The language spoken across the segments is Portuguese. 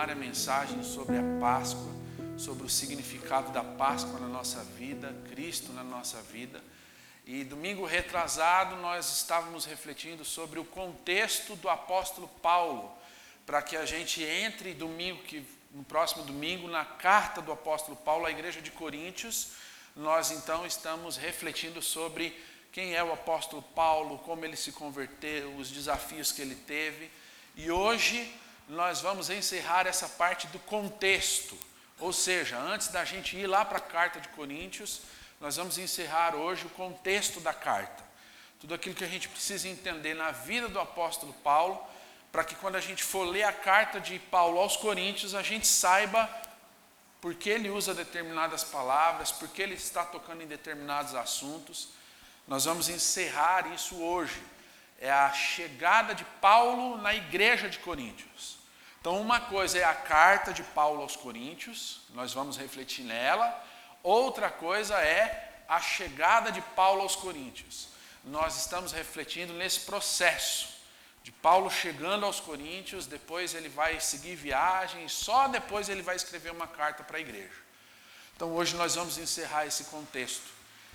extraordinária mensagem sobre a Páscoa, sobre o significado da Páscoa na nossa vida, Cristo na nossa vida. E domingo retrasado nós estávamos refletindo sobre o contexto do apóstolo Paulo, para que a gente entre domingo que no próximo domingo na carta do apóstolo Paulo à igreja de Coríntios, nós então estamos refletindo sobre quem é o apóstolo Paulo, como ele se converteu, os desafios que ele teve. E hoje nós vamos encerrar essa parte do contexto, ou seja, antes da gente ir lá para a carta de Coríntios, nós vamos encerrar hoje o contexto da carta. Tudo aquilo que a gente precisa entender na vida do apóstolo Paulo, para que quando a gente for ler a carta de Paulo aos Coríntios, a gente saiba por que ele usa determinadas palavras, por que ele está tocando em determinados assuntos. Nós vamos encerrar isso hoje. É a chegada de Paulo na igreja de Coríntios. Então, uma coisa é a carta de Paulo aos Coríntios, nós vamos refletir nela. Outra coisa é a chegada de Paulo aos Coríntios. Nós estamos refletindo nesse processo de Paulo chegando aos Coríntios, depois ele vai seguir viagem, só depois ele vai escrever uma carta para a igreja. Então, hoje nós vamos encerrar esse contexto.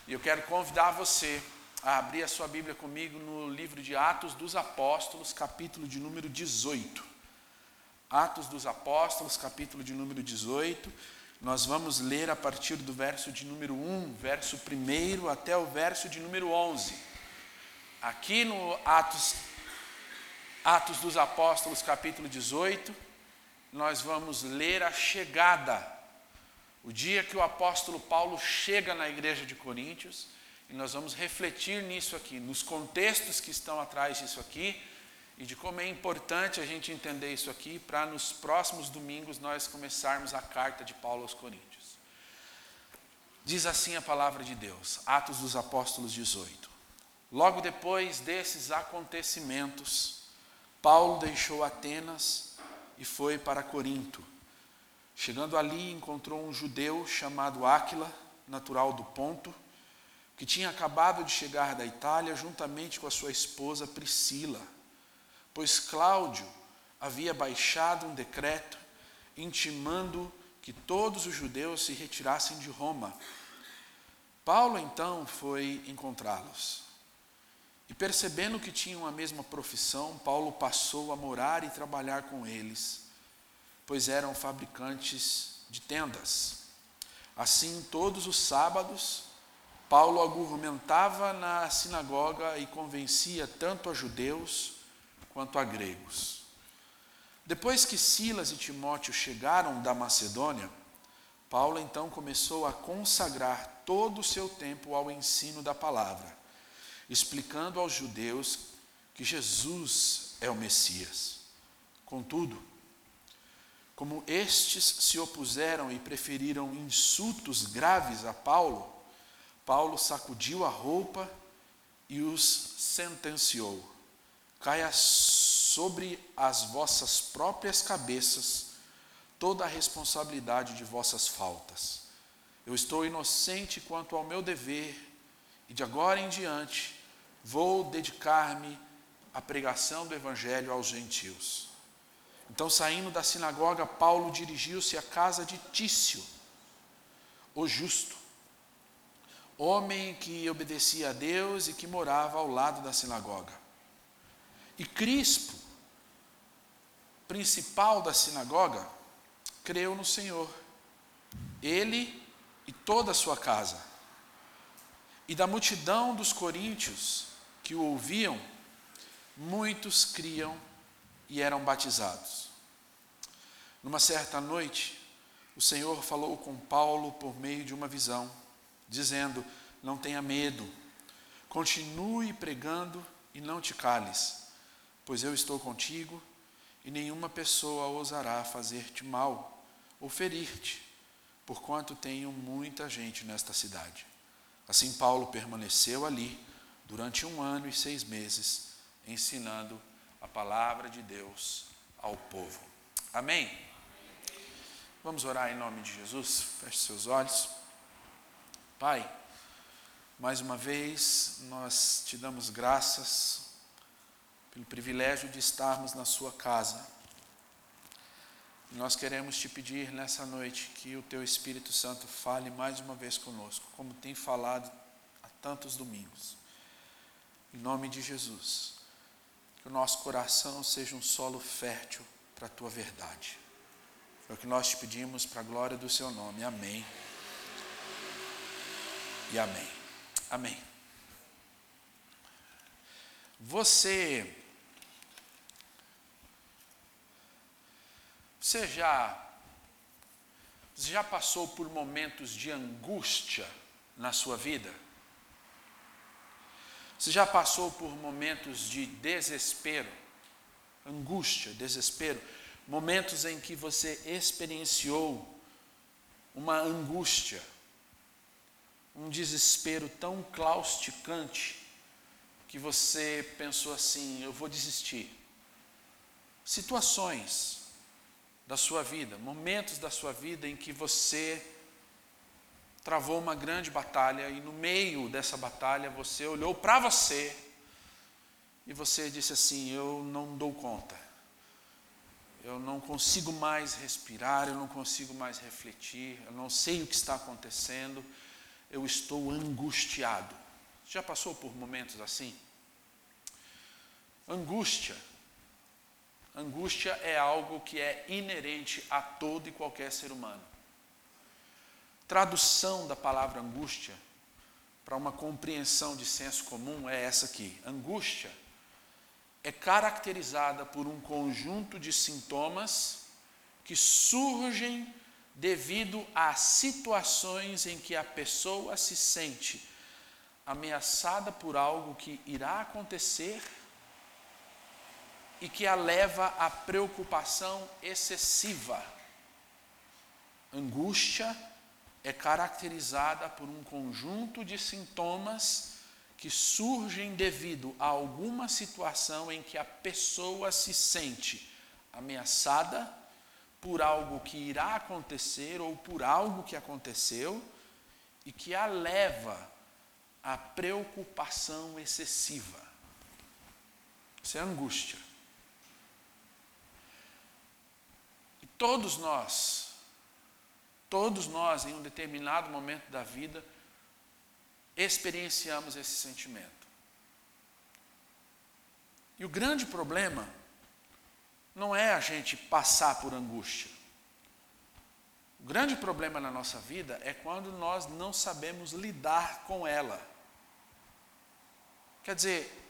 E eu quero convidar você a abrir a sua Bíblia comigo no livro de Atos dos Apóstolos, capítulo de número 18. Atos dos Apóstolos, capítulo de número 18. Nós vamos ler a partir do verso de número 1, verso 1 até o verso de número 11. Aqui no Atos, Atos dos Apóstolos, capítulo 18, nós vamos ler a chegada o dia que o apóstolo Paulo chega na igreja de Coríntios, e nós vamos refletir nisso aqui, nos contextos que estão atrás disso aqui, e de como é importante a gente entender isso aqui para nos próximos domingos nós começarmos a carta de Paulo aos Coríntios. Diz assim a palavra de Deus, Atos dos Apóstolos 18. Logo depois desses acontecimentos, Paulo deixou Atenas e foi para Corinto Chegando ali, encontrou um judeu chamado Áquila, natural do Ponto, que tinha acabado de chegar da Itália juntamente com a sua esposa Priscila, pois Cláudio havia baixado um decreto intimando que todos os judeus se retirassem de Roma. Paulo então foi encontrá-los. E percebendo que tinham a mesma profissão, Paulo passou a morar e trabalhar com eles pois eram fabricantes de tendas. Assim, todos os sábados, Paulo argumentava na sinagoga e convencia tanto a judeus quanto a gregos. Depois que Silas e Timóteo chegaram da Macedônia, Paulo então começou a consagrar todo o seu tempo ao ensino da palavra, explicando aos judeus que Jesus é o Messias. Contudo, como estes se opuseram e preferiram insultos graves a Paulo, Paulo sacudiu a roupa e os sentenciou: Caia sobre as vossas próprias cabeças toda a responsabilidade de vossas faltas. Eu estou inocente quanto ao meu dever e de agora em diante vou dedicar-me à pregação do Evangelho aos gentios. Então, saindo da sinagoga, Paulo dirigiu-se à casa de Tício, o justo, homem que obedecia a Deus e que morava ao lado da sinagoga. E Crispo, principal da sinagoga, creu no Senhor, ele e toda a sua casa. E da multidão dos coríntios que o ouviam, muitos criam e eram batizados. Numa certa noite, o Senhor falou com Paulo por meio de uma visão, dizendo: Não tenha medo, continue pregando e não te cales, pois eu estou contigo e nenhuma pessoa ousará fazer-te mal ou ferir-te, porquanto tenho muita gente nesta cidade. Assim, Paulo permaneceu ali durante um ano e seis meses, ensinando a palavra de Deus ao povo. Amém? Vamos orar em nome de Jesus? Feche seus olhos. Pai, mais uma vez nós te damos graças pelo privilégio de estarmos na Sua casa. Nós queremos te pedir nessa noite que o teu Espírito Santo fale mais uma vez conosco, como tem falado há tantos domingos. Em nome de Jesus, que o nosso coração seja um solo fértil para a tua verdade. É o que nós te pedimos para a glória do seu nome. Amém. E amém. Amém. Você Você já você já passou por momentos de angústia na sua vida? Você já passou por momentos de desespero, angústia, desespero, momentos em que você experienciou uma angústia, um desespero tão clausticante que você pensou assim: eu vou desistir. Situações da sua vida, momentos da sua vida em que você travou uma grande batalha e no meio dessa batalha você olhou para você e você disse assim: Eu não dou conta, eu não consigo mais respirar, eu não consigo mais refletir, eu não sei o que está acontecendo, eu estou angustiado. Já passou por momentos assim? Angústia Angústia é algo que é inerente a todo e qualquer ser humano. Tradução da palavra angústia para uma compreensão de senso comum é essa aqui: angústia é caracterizada por um conjunto de sintomas que surgem devido a situações em que a pessoa se sente ameaçada por algo que irá acontecer e que a leva à preocupação excessiva. Angústia é caracterizada por um conjunto de sintomas que surgem devido a alguma situação em que a pessoa se sente ameaçada por algo que irá acontecer ou por algo que aconteceu e que a leva à preocupação excessiva. Isso é angústia. Todos nós, todos nós, em um determinado momento da vida, experienciamos esse sentimento. E o grande problema não é a gente passar por angústia. O grande problema na nossa vida é quando nós não sabemos lidar com ela. Quer dizer,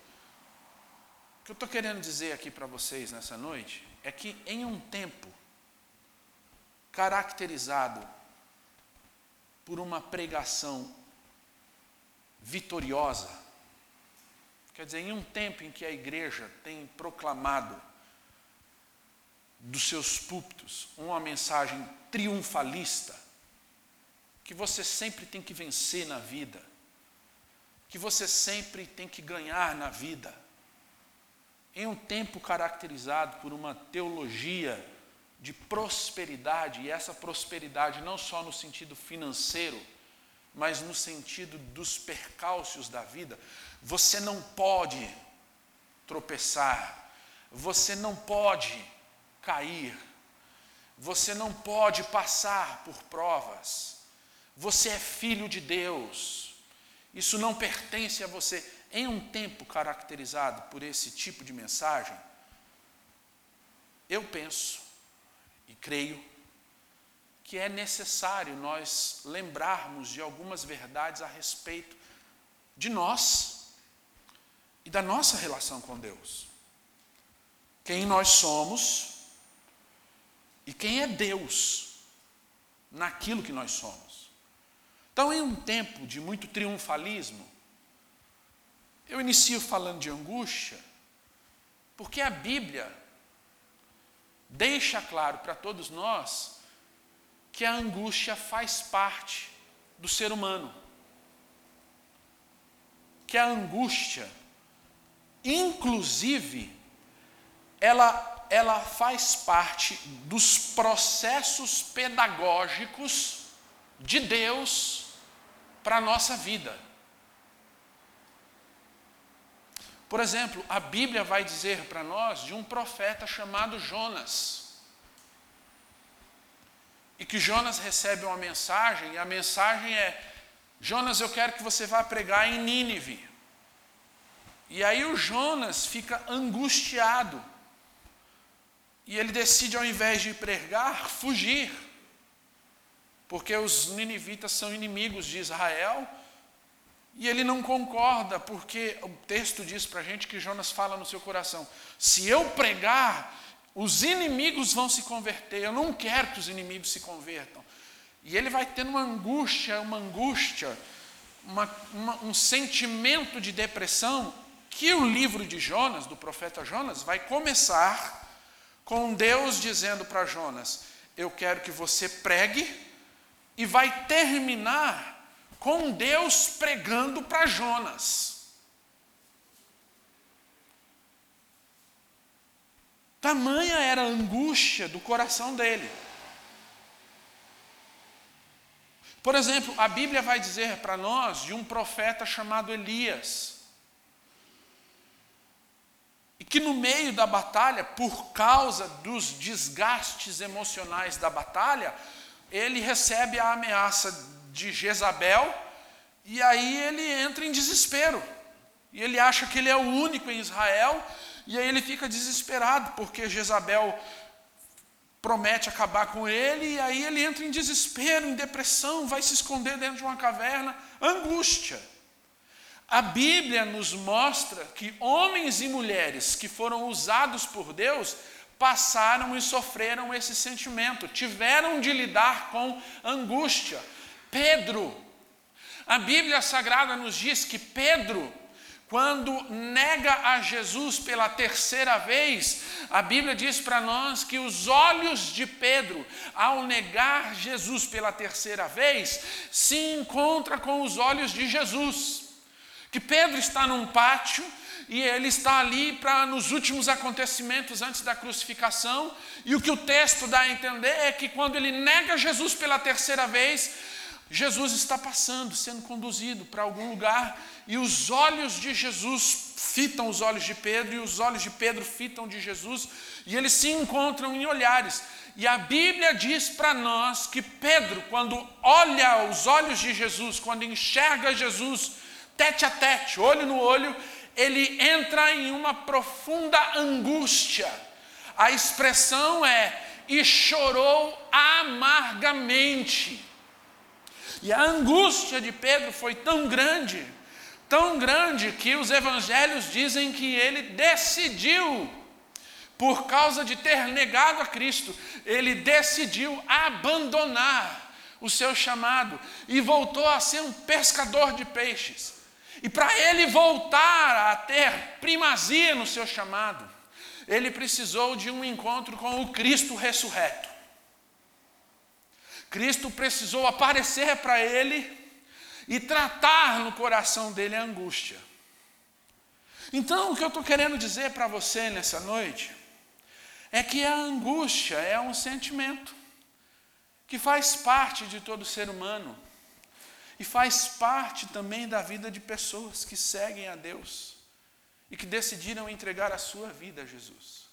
o que eu estou querendo dizer aqui para vocês nessa noite é que em um tempo caracterizado por uma pregação vitoriosa. Quer dizer, em um tempo em que a igreja tem proclamado dos seus púlpitos uma mensagem triunfalista, que você sempre tem que vencer na vida, que você sempre tem que ganhar na vida. Em um tempo caracterizado por uma teologia de prosperidade, e essa prosperidade não só no sentido financeiro, mas no sentido dos percalços da vida, você não pode tropeçar, você não pode cair, você não pode passar por provas, você é filho de Deus, isso não pertence a você. Em um tempo caracterizado por esse tipo de mensagem, eu penso creio que é necessário nós lembrarmos de algumas verdades a respeito de nós e da nossa relação com Deus. Quem nós somos e quem é Deus naquilo que nós somos. Então, em um tempo de muito triunfalismo, eu inicio falando de angústia, porque a Bíblia deixa claro para todos nós que a angústia faz parte do ser humano. Que a angústia, inclusive, ela, ela faz parte dos processos pedagógicos de Deus para a nossa vida. Por exemplo, a Bíblia vai dizer para nós de um profeta chamado Jonas. e que Jonas recebe uma mensagem, e a mensagem é: Jonas, eu quero que você vá pregar em Nínive. E aí o Jonas fica angustiado. E ele decide, ao invés de pregar, fugir. Porque os ninivitas são inimigos de Israel. E ele não concorda, porque o texto diz para a gente que Jonas fala no seu coração: se eu pregar, os inimigos vão se converter. Eu não quero que os inimigos se convertam. E ele vai tendo uma angústia, uma angústia, uma, uma, um sentimento de depressão que o livro de Jonas, do profeta Jonas, vai começar com Deus dizendo para Jonas: Eu quero que você pregue, e vai terminar com Deus pregando para Jonas. Tamanha era a angústia do coração dele. Por exemplo, a Bíblia vai dizer para nós de um profeta chamado Elias. E que no meio da batalha, por causa dos desgastes emocionais da batalha, ele recebe a ameaça de Jezabel e aí ele entra em desespero. E ele acha que ele é o único em Israel e aí ele fica desesperado porque Jezabel promete acabar com ele, e aí ele entra em desespero, em depressão, vai se esconder dentro de uma caverna, angústia. A Bíblia nos mostra que homens e mulheres que foram usados por Deus passaram e sofreram esse sentimento, tiveram de lidar com angústia. Pedro, a Bíblia Sagrada nos diz que Pedro quando nega a Jesus pela terceira vez, a Bíblia diz para nós que os olhos de Pedro, ao negar Jesus pela terceira vez, se encontra com os olhos de Jesus. Que Pedro está num pátio e ele está ali para nos últimos acontecimentos antes da crucificação, e o que o texto dá a entender é que quando ele nega Jesus pela terceira vez, Jesus está passando, sendo conduzido para algum lugar, e os olhos de Jesus fitam os olhos de Pedro, e os olhos de Pedro fitam de Jesus, e eles se encontram em olhares. E a Bíblia diz para nós que Pedro, quando olha os olhos de Jesus, quando enxerga Jesus tete a tete, olho no olho, ele entra em uma profunda angústia. A expressão é: e chorou amargamente. E a angústia de Pedro foi tão grande, tão grande, que os evangelhos dizem que ele decidiu, por causa de ter negado a Cristo, ele decidiu abandonar o seu chamado e voltou a ser um pescador de peixes. E para ele voltar a ter primazia no seu chamado, ele precisou de um encontro com o Cristo ressurreto. Cristo precisou aparecer para ele e tratar no coração dele a angústia. Então, o que eu estou querendo dizer para você nessa noite é que a angústia é um sentimento que faz parte de todo ser humano e faz parte também da vida de pessoas que seguem a Deus e que decidiram entregar a sua vida a Jesus.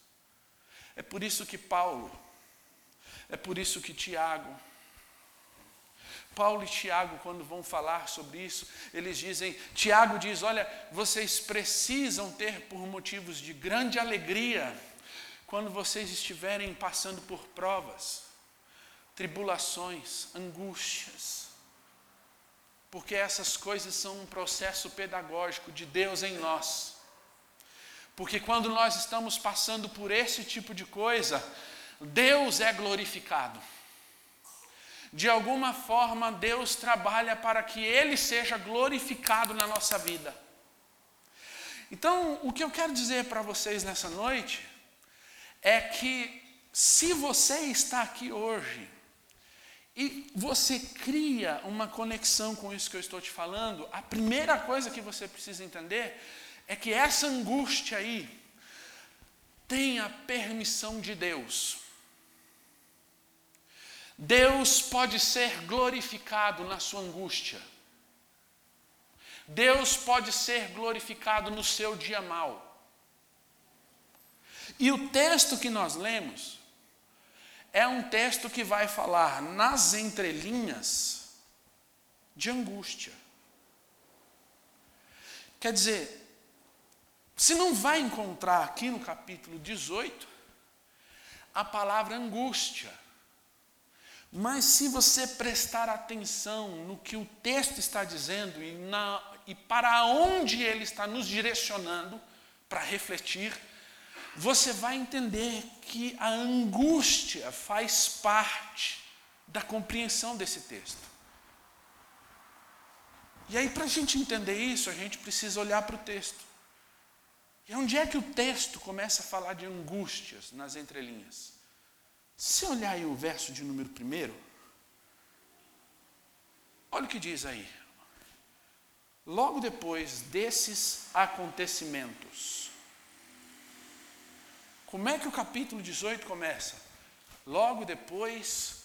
É por isso que Paulo, é por isso que Tiago, Paulo e Tiago, quando vão falar sobre isso, eles dizem: Tiago diz, olha, vocês precisam ter por motivos de grande alegria quando vocês estiverem passando por provas, tribulações, angústias, porque essas coisas são um processo pedagógico de Deus em nós. Porque quando nós estamos passando por esse tipo de coisa, Deus é glorificado. De alguma forma, Deus trabalha para que Ele seja glorificado na nossa vida. Então, o que eu quero dizer para vocês nessa noite é que, se você está aqui hoje e você cria uma conexão com isso que eu estou te falando, a primeira coisa que você precisa entender é que essa angústia aí tem a permissão de Deus. Deus pode ser glorificado na sua angústia. Deus pode ser glorificado no seu dia mal. E o texto que nós lemos é um texto que vai falar nas entrelinhas de angústia. Quer dizer, você não vai encontrar aqui no capítulo 18 a palavra angústia. Mas se você prestar atenção no que o texto está dizendo e, na, e para onde ele está nos direcionando para refletir, você vai entender que a angústia faz parte da compreensão desse texto. E aí, para a gente entender isso, a gente precisa olhar para o texto. E onde é que o texto começa a falar de angústias nas entrelinhas? Se olhar aí o verso de número primeiro, olha o que diz aí. Logo depois desses acontecimentos. Como é que o capítulo 18 começa? Logo depois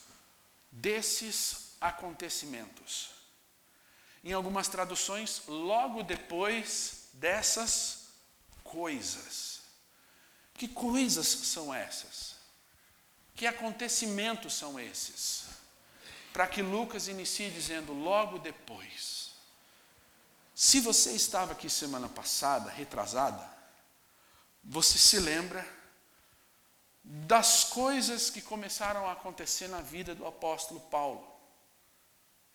desses acontecimentos. Em algumas traduções, logo depois dessas coisas. Que coisas são essas? Que acontecimentos são esses? Para que Lucas inicie dizendo logo depois. Se você estava aqui semana passada, retrasada, você se lembra das coisas que começaram a acontecer na vida do apóstolo Paulo.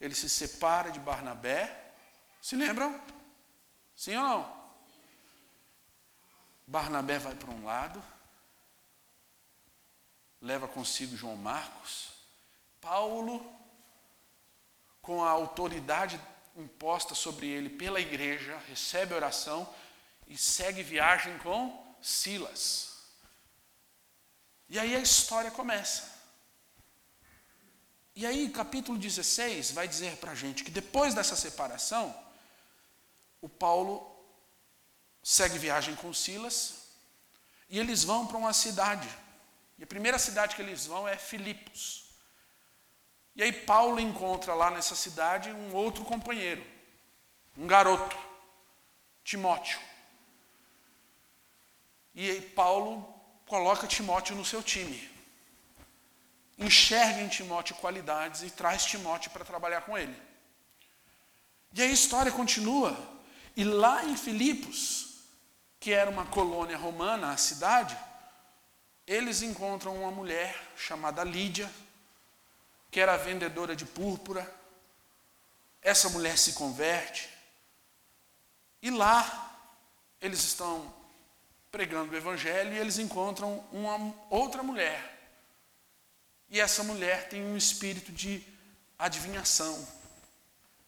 Ele se separa de Barnabé. Se lembram? Sim ou não? Barnabé vai para um lado, leva consigo João Marcos. Paulo, com a autoridade imposta sobre ele pela igreja, recebe a oração e segue viagem com Silas. E aí a história começa. E aí, capítulo 16 vai dizer para a gente que depois dessa separação, o Paulo segue viagem com Silas e eles vão para uma cidade e a primeira cidade que eles vão é Filipos. E aí Paulo encontra lá nessa cidade um outro companheiro, um garoto, Timóteo. E aí Paulo coloca Timóteo no seu time. Enxerga em Timóteo qualidades e traz Timóteo para trabalhar com ele. E aí a história continua. E lá em Filipos, que era uma colônia romana, a cidade, eles encontram uma mulher chamada Lídia, que era vendedora de púrpura. Essa mulher se converte. E lá eles estão pregando o evangelho e eles encontram uma outra mulher. E essa mulher tem um espírito de adivinhação.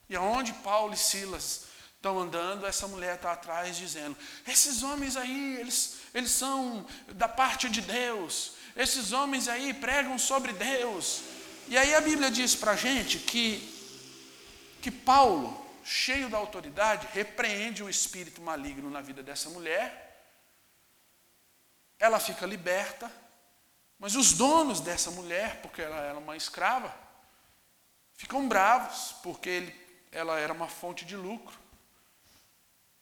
E aonde Paulo e Silas estão andando, essa mulher está atrás dizendo: esses homens aí, eles, eles são da parte de Deus, esses homens aí pregam sobre Deus. E aí a Bíblia diz para a gente que, que Paulo, cheio da autoridade, repreende o espírito maligno na vida dessa mulher, ela fica liberta, mas os donos dessa mulher, porque ela era uma escrava, ficam bravos, porque ele, ela era uma fonte de lucro.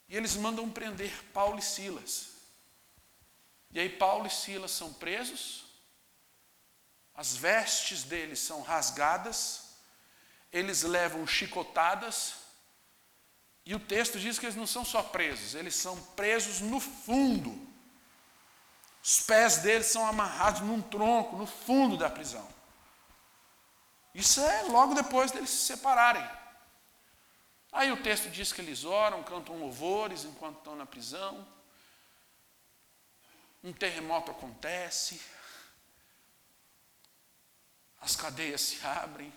E eles mandam prender Paulo e Silas. E aí Paulo e Silas são presos, as vestes deles são rasgadas, eles levam chicotadas, e o texto diz que eles não são só presos, eles são presos no fundo. Os pés deles são amarrados num tronco, no fundo da prisão. Isso é logo depois deles se separarem. Aí o texto diz que eles oram, cantam louvores enquanto estão na prisão. Um terremoto acontece. As cadeias se abrem,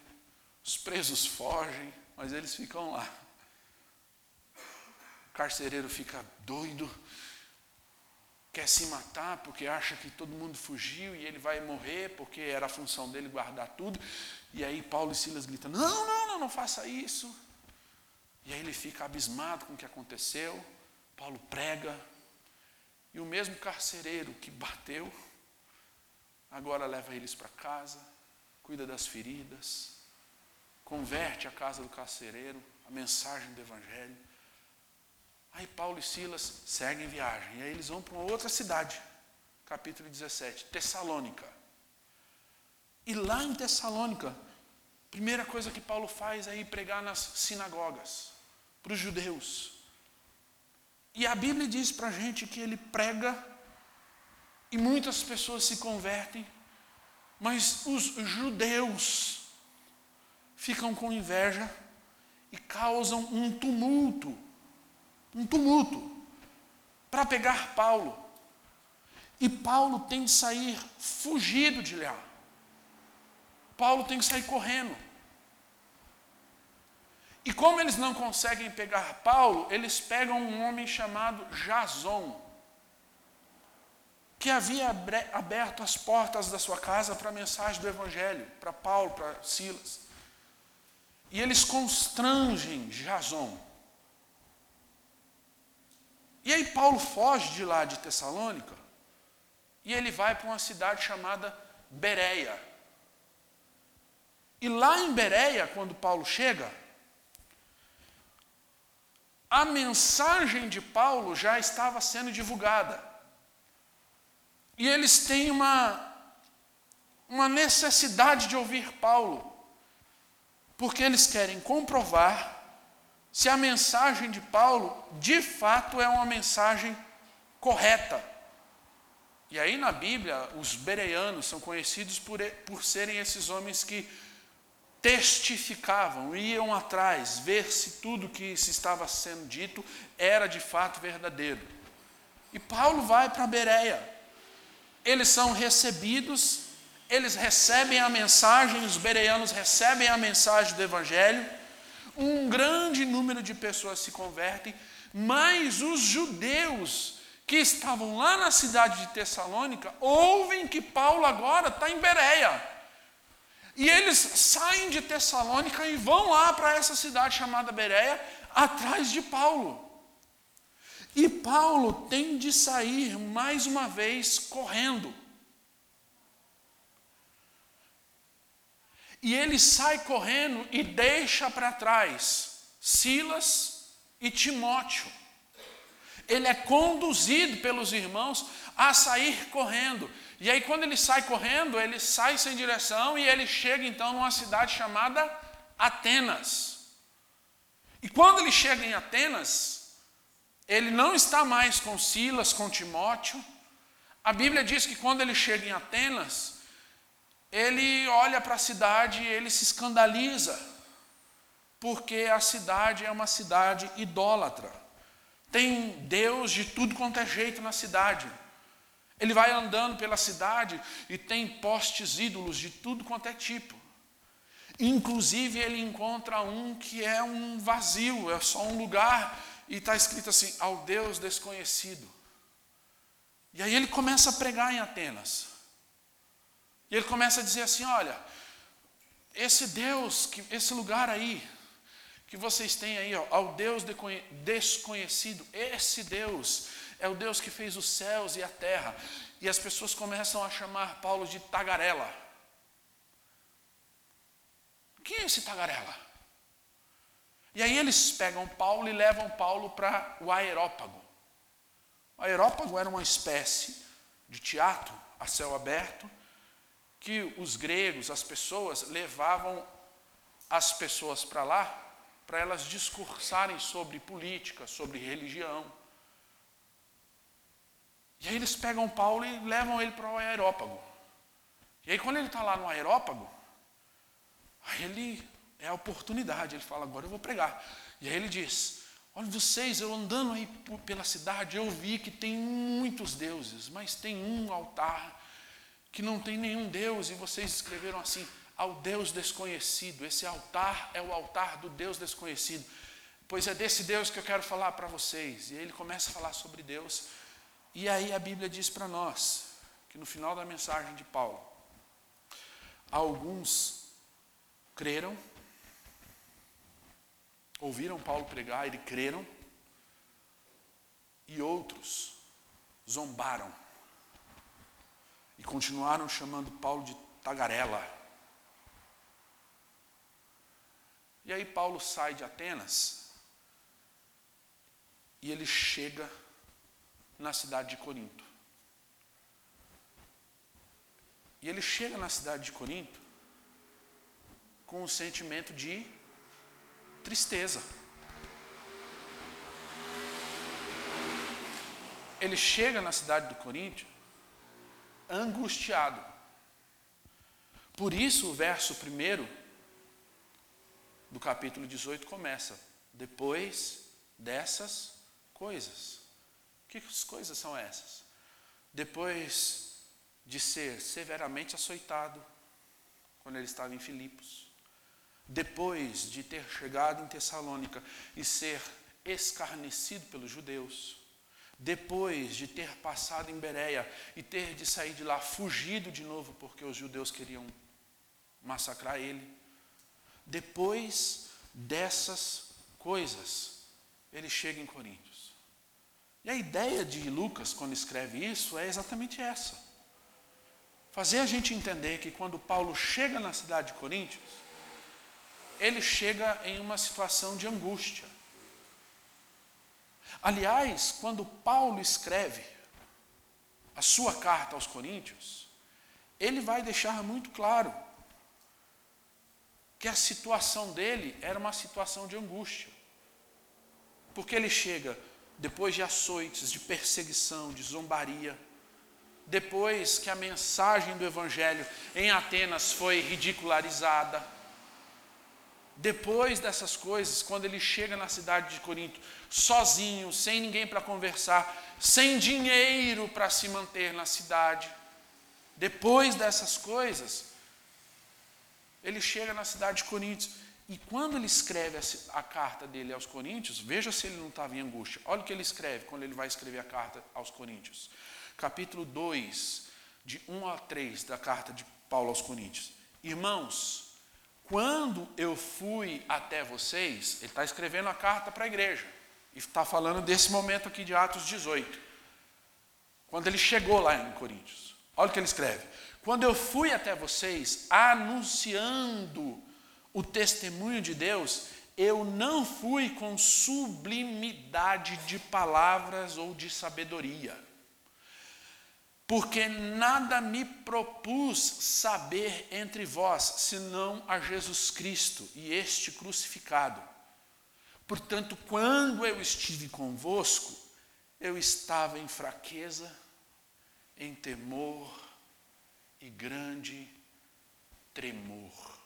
os presos fogem, mas eles ficam lá. O carcereiro fica doido, quer se matar porque acha que todo mundo fugiu e ele vai morrer porque era a função dele guardar tudo. E aí Paulo e Silas gritam: Não, não, não, não faça isso. E aí ele fica abismado com o que aconteceu. Paulo prega. E o mesmo carcereiro que bateu, agora leva eles para casa, cuida das feridas, converte a casa do carcereiro, a mensagem do Evangelho. Aí Paulo e Silas seguem viagem. E aí eles vão para uma outra cidade, capítulo 17, Tessalônica. E lá em Tessalônica, primeira coisa que Paulo faz é ir pregar nas sinagogas, para os judeus. E a Bíblia diz para a gente que ele prega e muitas pessoas se convertem, mas os judeus ficam com inveja e causam um tumulto um tumulto para pegar Paulo. E Paulo tem de sair fugido de lá. Paulo tem que sair correndo. E como eles não conseguem pegar Paulo, eles pegam um homem chamado Jason, que havia aberto as portas da sua casa para a mensagem do Evangelho, para Paulo, para Silas. E eles constrangem Jason. E aí Paulo foge de lá de Tessalônica e ele vai para uma cidade chamada Bereia. E lá em Bereia, quando Paulo chega, a mensagem de Paulo já estava sendo divulgada. E eles têm uma, uma necessidade de ouvir Paulo, porque eles querem comprovar se a mensagem de Paulo de fato é uma mensagem correta. E aí na Bíblia, os bereanos são conhecidos por, por serem esses homens que testificavam, iam atrás, ver se tudo que se estava sendo dito era de fato verdadeiro. E Paulo vai para Bereia. Eles são recebidos, eles recebem a mensagem, os bereanos recebem a mensagem do Evangelho, um grande número de pessoas se convertem, mas os judeus que estavam lá na cidade de Tessalônica ouvem que Paulo agora está em Bereia. E eles saem de Tessalônica e vão lá para essa cidade chamada Bereia, atrás de Paulo. E Paulo tem de sair mais uma vez correndo. E ele sai correndo e deixa para trás Silas e Timóteo ele é conduzido pelos irmãos a sair correndo. E aí, quando ele sai correndo, ele sai sem direção e ele chega então numa cidade chamada Atenas. E quando ele chega em Atenas, ele não está mais com Silas, com Timóteo. A Bíblia diz que quando ele chega em Atenas, ele olha para a cidade e ele se escandaliza, porque a cidade é uma cidade idólatra. Tem Deus de tudo quanto é jeito na cidade. Ele vai andando pela cidade e tem postes ídolos de tudo quanto é tipo. Inclusive, ele encontra um que é um vazio, é só um lugar, e está escrito assim: ao Deus desconhecido. E aí ele começa a pregar em Atenas. E ele começa a dizer assim: olha, esse Deus, esse lugar aí, que vocês têm aí, ó, ao Deus desconhecido. Esse Deus é o Deus que fez os céus e a terra. E as pessoas começam a chamar Paulo de tagarela. Quem é esse tagarela? E aí eles pegam Paulo e levam Paulo para o aerópago. O aerópago era uma espécie de teatro a céu aberto que os gregos, as pessoas, levavam as pessoas para lá para elas discursarem sobre política, sobre religião. E aí eles pegam Paulo e levam ele para o aerópago. E aí quando ele está lá no aerópago, aí ele é a oportunidade, ele fala, agora eu vou pregar. E aí ele diz, olha vocês, eu andando aí pela cidade, eu vi que tem muitos deuses, mas tem um altar que não tem nenhum Deus, e vocês escreveram assim, ao Deus desconhecido. Esse altar é o altar do Deus desconhecido. Pois é desse Deus que eu quero falar para vocês. E aí ele começa a falar sobre Deus. E aí a Bíblia diz para nós que no final da mensagem de Paulo, alguns creram, ouviram Paulo pregar e creram, e outros zombaram e continuaram chamando Paulo de tagarela. E aí Paulo sai de Atenas e ele chega na cidade de Corinto. E ele chega na cidade de Corinto com um sentimento de tristeza. Ele chega na cidade do Corinto angustiado. Por isso, o verso primeiro do capítulo 18 começa: depois dessas coisas. Que coisas são essas? Depois de ser severamente açoitado, quando ele estava em Filipos, depois de ter chegado em Tessalônica e ser escarnecido pelos judeus, depois de ter passado em Bereia e ter de sair de lá fugido de novo porque os judeus queriam massacrar ele, depois dessas coisas, ele chega em Coríntios. E a ideia de Lucas, quando escreve isso, é exatamente essa. Fazer a gente entender que quando Paulo chega na cidade de Coríntios, ele chega em uma situação de angústia. Aliás, quando Paulo escreve a sua carta aos Coríntios, ele vai deixar muito claro que a situação dele era uma situação de angústia. Porque ele chega depois de açoites, de perseguição, de zombaria, depois que a mensagem do Evangelho em Atenas foi ridicularizada, depois dessas coisas, quando ele chega na cidade de Corinto, sozinho, sem ninguém para conversar, sem dinheiro para se manter na cidade, depois dessas coisas, ele chega na cidade de Coríntios. E quando ele escreve a, carta dele aos Coríntios, veja se ele não estava em angústia. Olha o que ele escreve quando ele vai escrever a carta aos Coríntios. Capítulo 2, de 1 a 3 da carta de Paulo aos Coríntios. Irmãos, quando eu fui até vocês, ele está escrevendo a carta para a igreja. E está falando desse momento aqui de Atos 18. Quando ele chegou lá em Coríntios. Olha o que ele escreve. Quando eu fui até vocês anunciando o testemunho de Deus, eu não fui com sublimidade de palavras ou de sabedoria, porque nada me propus saber entre vós, senão a Jesus Cristo e este crucificado. Portanto, quando eu estive convosco, eu estava em fraqueza, em temor, e grande tremor.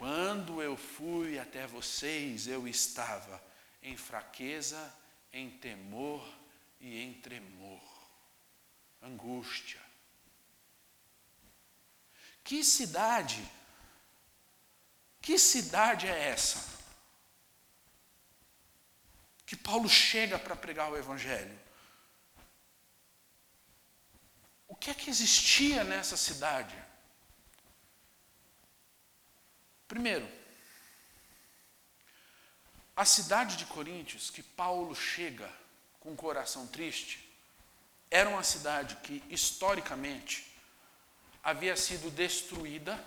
Quando eu fui até vocês, eu estava em fraqueza, em temor e em tremor, angústia. Que cidade, que cidade é essa? Que Paulo chega para pregar o Evangelho. O que é que existia nessa cidade? Primeiro, a cidade de Coríntios, que Paulo chega com o coração triste, era uma cidade que, historicamente, havia sido destruída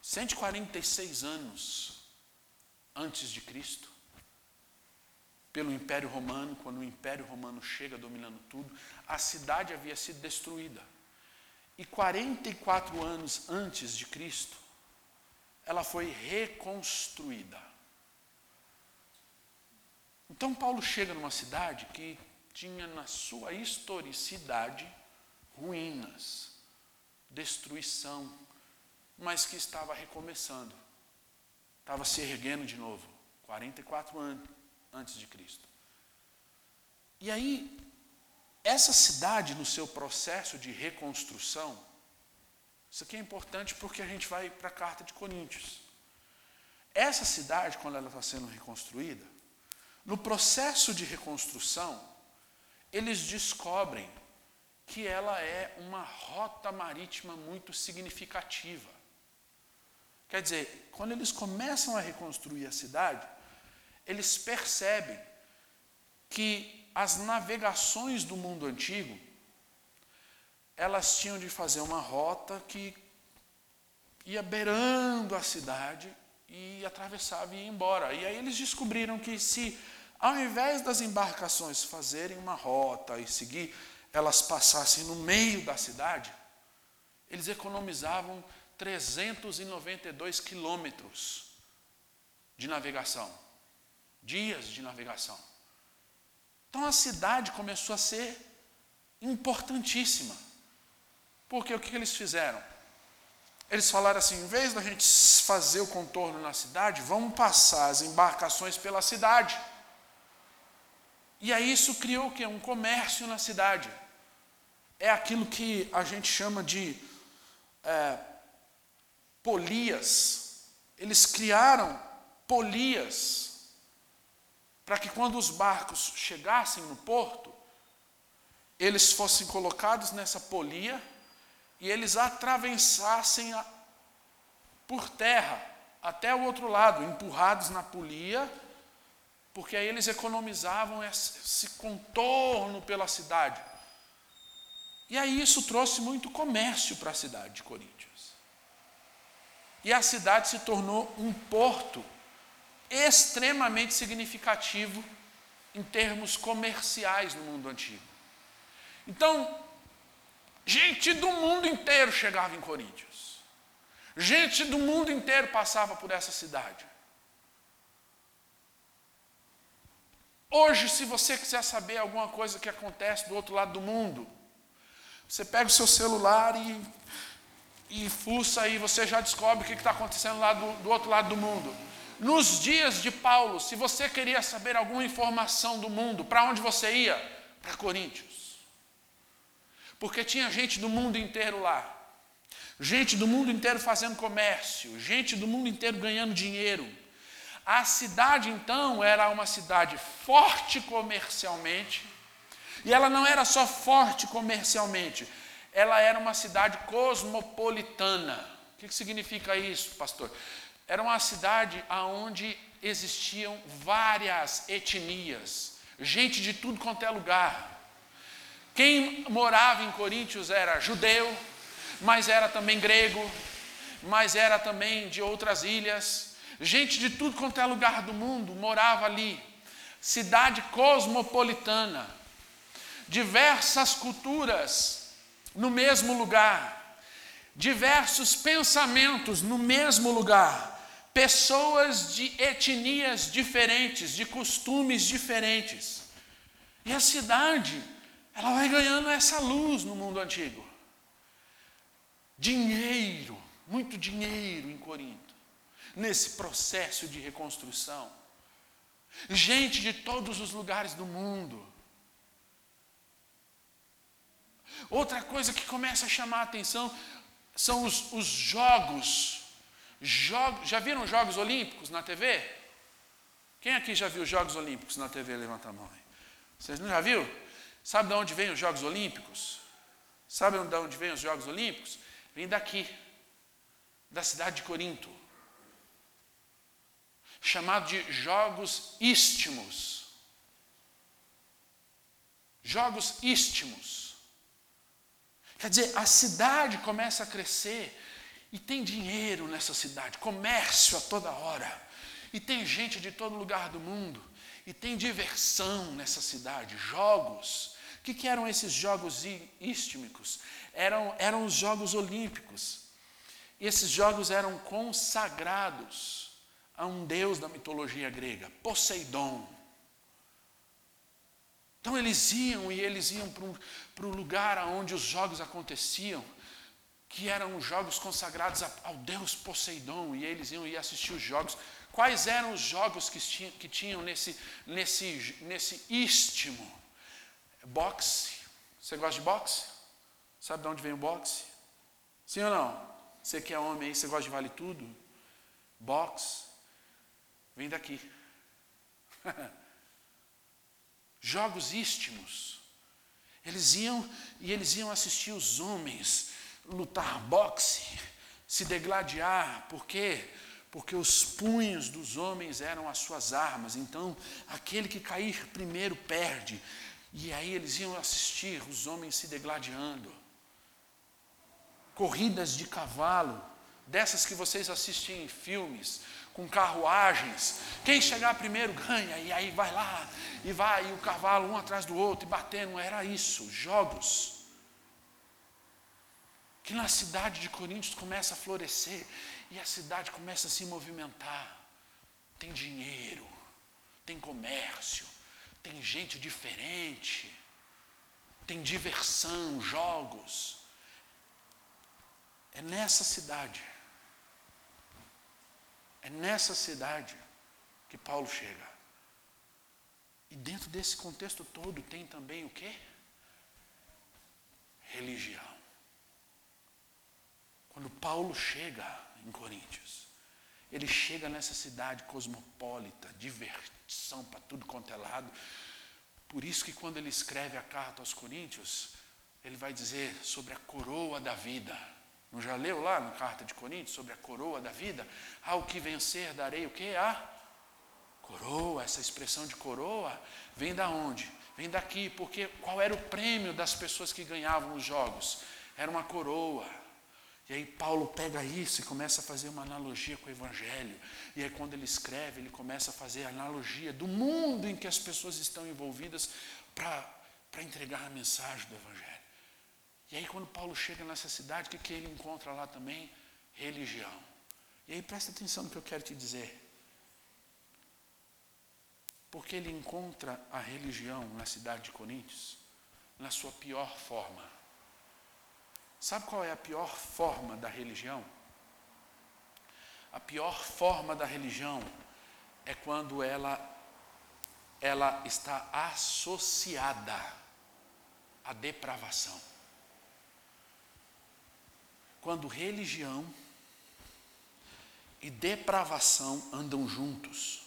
146 anos antes de Cristo pelo Império Romano, quando o Império Romano chega dominando tudo, a cidade havia sido destruída. E 44 anos antes de Cristo, ela foi reconstruída. Então Paulo chega numa cidade que tinha na sua historicidade ruínas, destruição, mas que estava recomeçando, estava se erguendo de novo. 44 anos antes de Cristo. E aí, essa cidade, no seu processo de reconstrução, isso aqui é importante porque a gente vai para a carta de Coríntios. Essa cidade, quando ela está sendo reconstruída, no processo de reconstrução, eles descobrem que ela é uma rota marítima muito significativa. Quer dizer, quando eles começam a reconstruir a cidade, eles percebem que as navegações do mundo antigo, elas tinham de fazer uma rota que ia beirando a cidade e atravessava e ia embora. E aí eles descobriram que se, ao invés das embarcações fazerem uma rota e seguir, elas passassem no meio da cidade, eles economizavam 392 quilômetros de navegação, dias de navegação. Então a cidade começou a ser importantíssima. Porque o que eles fizeram? Eles falaram assim: em vez da gente fazer o contorno na cidade, vamos passar as embarcações pela cidade. E aí isso criou o quê? Um comércio na cidade. É aquilo que a gente chama de é, polias. Eles criaram polias para que quando os barcos chegassem no porto, eles fossem colocados nessa polia e eles atravessassem a, por terra até o outro lado, empurrados na polia, porque aí eles economizavam esse contorno pela cidade. E aí isso trouxe muito comércio para a cidade de Coríntios. E a cidade se tornou um porto extremamente significativo em termos comerciais no mundo antigo. Então, Gente do mundo inteiro chegava em Coríntios. Gente do mundo inteiro passava por essa cidade. Hoje, se você quiser saber alguma coisa que acontece do outro lado do mundo, você pega o seu celular e, e fuça aí, você já descobre o que está acontecendo lá do, do outro lado do mundo. Nos dias de Paulo, se você queria saber alguma informação do mundo, para onde você ia? Para Coríntios porque tinha gente do mundo inteiro lá. Gente do mundo inteiro fazendo comércio, gente do mundo inteiro ganhando dinheiro. A cidade então era uma cidade forte comercialmente, e ela não era só forte comercialmente, ela era uma cidade cosmopolitana. O que significa isso, pastor? Era uma cidade onde existiam várias etnias, gente de tudo quanto é lugar. Quem morava em Coríntios era judeu, mas era também grego, mas era também de outras ilhas. Gente de tudo quanto é lugar do mundo morava ali. Cidade cosmopolitana. Diversas culturas no mesmo lugar. Diversos pensamentos no mesmo lugar. Pessoas de etnias diferentes, de costumes diferentes. E a cidade ela vai ganhando essa luz no mundo antigo. Dinheiro, muito dinheiro em Corinto, nesse processo de reconstrução. Gente de todos os lugares do mundo. Outra coisa que começa a chamar a atenção são os, os jogos. jogos. Já viram Jogos Olímpicos na TV? Quem aqui já viu Jogos Olímpicos na TV? Levanta a mão aí. Vocês não já viram? Sabe de onde vêm os Jogos Olímpicos? Sabe de onde vêm os Jogos Olímpicos? Vem daqui, da cidade de Corinto. Chamado de Jogos Istmos. Jogos Istmos. Quer dizer, a cidade começa a crescer e tem dinheiro nessa cidade, comércio a toda hora. E tem gente de todo lugar do mundo. E tem diversão nessa cidade, jogos. O que, que eram esses jogos istmicos? Eram, eram os Jogos Olímpicos. E esses jogos eram consagrados a um deus da mitologia grega, Poseidon. Então eles iam e eles iam para o lugar onde os jogos aconteciam, que eram jogos consagrados ao deus Poseidon, e eles iam e assistir os jogos. Quais eram os jogos que tinham, que tinham nesse, nesse, nesse istmo? Boxe. Você gosta de boxe? Sabe de onde vem o boxe? Sim ou não? Você que é homem aí, você gosta de vale tudo? Boxe. Vem daqui. Jogos istmos. Eles iam e eles iam assistir os homens lutar boxe, se degladiar, por quê? Porque os punhos dos homens eram as suas armas, então aquele que cair primeiro perde. E aí eles iam assistir os homens se degladiando. Corridas de cavalo, dessas que vocês assistem em filmes, com carruagens. Quem chegar primeiro ganha, e aí vai lá, e vai, e o cavalo um atrás do outro, e batendo. Era isso, jogos. que na cidade de Coríntios começa a florescer e a cidade começa a se movimentar. Tem dinheiro, tem comércio, tem gente diferente, tem diversão, jogos. É nessa cidade, é nessa cidade que Paulo chega. E dentro desse contexto todo tem também o quê? Religião. Quando Paulo chega em Coríntios, ele chega nessa cidade cosmopolita, diversão para tudo quanto é lado. Por isso que quando ele escreve a carta aos Coríntios, ele vai dizer sobre a coroa da vida. Não já leu lá na carta de Coríntios sobre a coroa da vida? Ao que vencer darei o que? A coroa. Essa expressão de coroa vem da onde? Vem daqui, porque qual era o prêmio das pessoas que ganhavam os jogos? Era uma coroa. E aí Paulo pega isso e começa a fazer uma analogia com o Evangelho. E aí quando ele escreve, ele começa a fazer a analogia do mundo em que as pessoas estão envolvidas para entregar a mensagem do Evangelho. E aí quando Paulo chega nessa cidade, o que, que ele encontra lá também? Religião. E aí presta atenção no que eu quero te dizer. Porque ele encontra a religião na cidade de Coríntios na sua pior forma. Sabe qual é a pior forma da religião? A pior forma da religião é quando ela ela está associada à depravação. Quando religião e depravação andam juntos.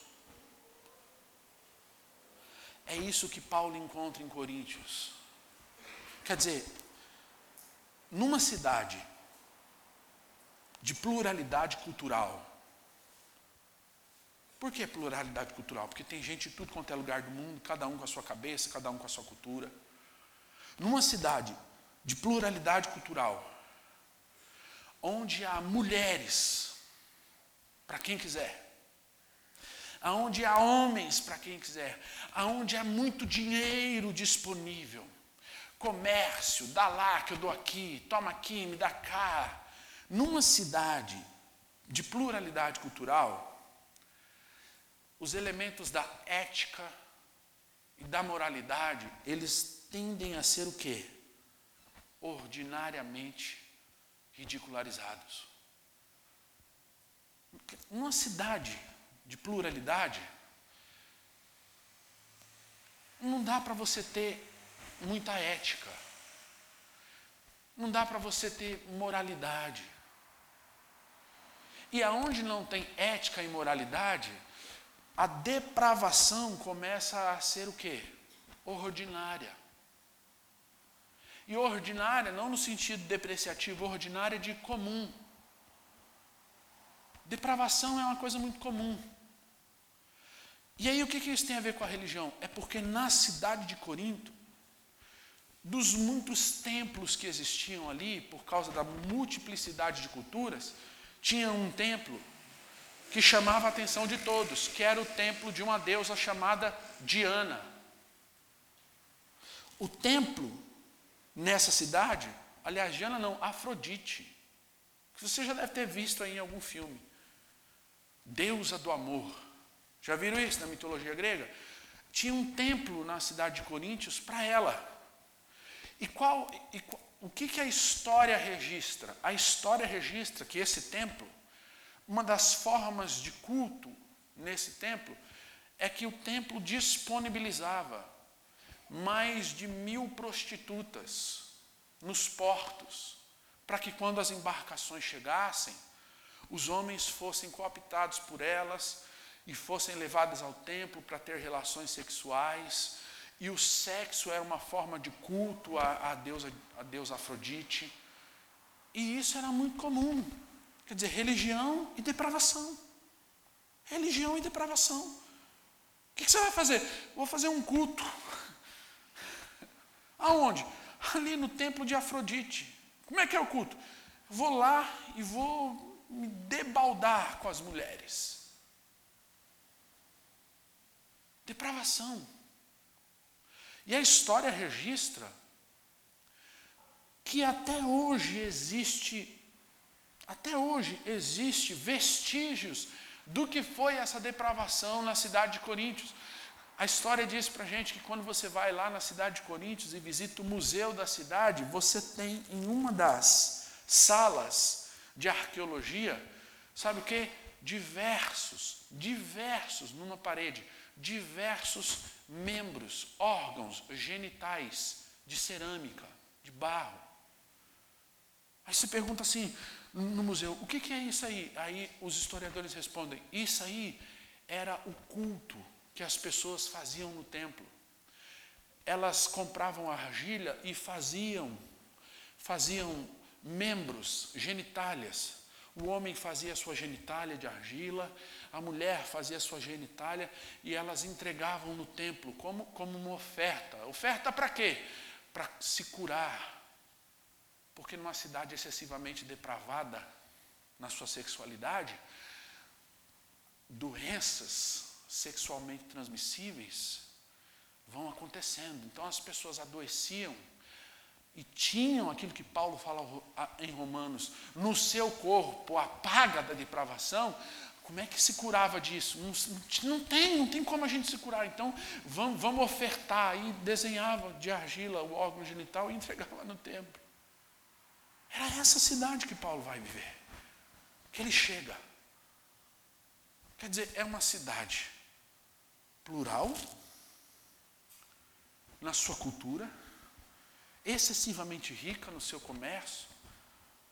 É isso que Paulo encontra em Coríntios. Quer dizer, numa cidade de pluralidade cultural. Por que pluralidade cultural? Porque tem gente de tudo quanto é lugar do mundo, cada um com a sua cabeça, cada um com a sua cultura. Numa cidade de pluralidade cultural, onde há mulheres para quem quiser, aonde há homens para quem quiser, aonde há muito dinheiro disponível, comércio, dá lá que eu dou aqui, toma aqui, me dá cá. Numa cidade de pluralidade cultural, os elementos da ética e da moralidade, eles tendem a ser o quê? Ordinariamente ridicularizados. Numa cidade de pluralidade, não dá para você ter muita ética. Não dá para você ter moralidade. E aonde não tem ética e moralidade, a depravação começa a ser o quê? Ordinária. E ordinária não no sentido depreciativo, ordinária de comum. Depravação é uma coisa muito comum. E aí o que, que isso tem a ver com a religião? É porque na cidade de Corinto, dos muitos templos que existiam ali, por causa da multiplicidade de culturas, tinha um templo que chamava a atenção de todos, que era o templo de uma deusa chamada Diana. O templo nessa cidade, aliás, Diana não, Afrodite, que você já deve ter visto aí em algum filme. Deusa do amor. Já viram isso na mitologia grega? Tinha um templo na cidade de Coríntios para ela. E, qual, e o que, que a história registra? A história registra que esse templo, uma das formas de culto nesse templo, é que o templo disponibilizava mais de mil prostitutas nos portos, para que quando as embarcações chegassem, os homens fossem cooptados por elas e fossem levados ao templo para ter relações sexuais e o sexo era uma forma de culto a, a, Deus, a Deus Afrodite. E isso era muito comum. Quer dizer, religião e depravação. Religião e depravação. O que, que você vai fazer? Vou fazer um culto. Aonde? Ali no templo de Afrodite. Como é que é o culto? Vou lá e vou me debaldar com as mulheres. Depravação. E a história registra que até hoje existe, até hoje existe vestígios do que foi essa depravação na cidade de Coríntios. A história diz para gente que quando você vai lá na cidade de Coríntios e visita o museu da cidade, você tem em uma das salas de arqueologia, sabe o que? Diversos, diversos numa parede, diversos membros, órgãos genitais de cerâmica, de barro. Aí você pergunta assim no museu: o que, que é isso aí? Aí os historiadores respondem: isso aí era o culto que as pessoas faziam no templo. Elas compravam argila e faziam, faziam membros, genitálias. O homem fazia a sua genitália de argila, a mulher fazia sua genitália e elas entregavam no templo como, como uma oferta. Oferta para quê? Para se curar. Porque numa cidade excessivamente depravada na sua sexualidade, doenças sexualmente transmissíveis vão acontecendo. Então as pessoas adoeciam e tinham aquilo que Paulo fala em Romanos, no seu corpo, a paga da depravação. Como é que se curava disso? Não, tem, não tem como a gente se curar. Então, vamos, vamos ofertar. E desenhava de argila o órgão genital e entregava no templo. Era essa cidade que Paulo vai viver. Que ele chega. Quer dizer, é uma cidade plural na sua cultura, excessivamente rica no seu comércio,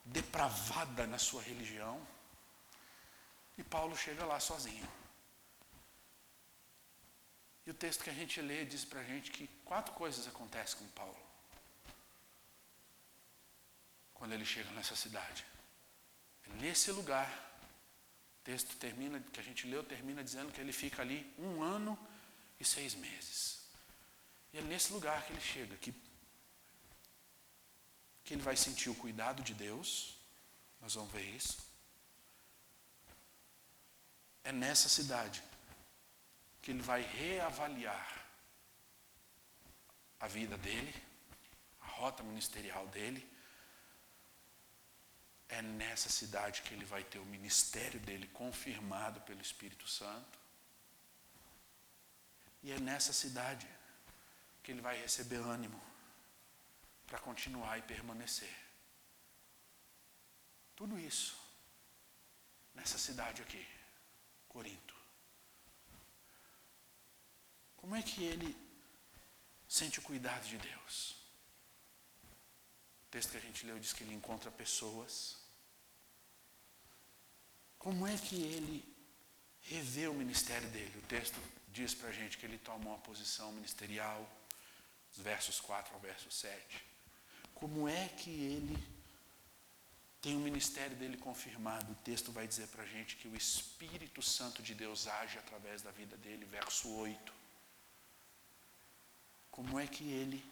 depravada na sua religião. E Paulo chega lá sozinho. E o texto que a gente lê diz para a gente que quatro coisas acontecem com Paulo. Quando ele chega nessa cidade. Nesse lugar, o texto termina, que a gente leu, termina dizendo que ele fica ali um ano e seis meses. E é nesse lugar que ele chega, que, que ele vai sentir o cuidado de Deus. Nós vamos ver isso. É nessa cidade que ele vai reavaliar a vida dele, a rota ministerial dele, é nessa cidade que ele vai ter o ministério dele confirmado pelo Espírito Santo. E é nessa cidade que ele vai receber ânimo para continuar e permanecer. Tudo isso nessa cidade aqui, Corinto. Como é que ele sente o cuidado de Deus? O texto que a gente leu diz que ele encontra pessoas como é que ele revê o ministério dele? O texto diz para a gente que ele toma uma posição ministerial, versos 4 ao verso 7. Como é que ele tem o ministério dele confirmado? O texto vai dizer para a gente que o Espírito Santo de Deus age através da vida dele, verso 8. Como é que ele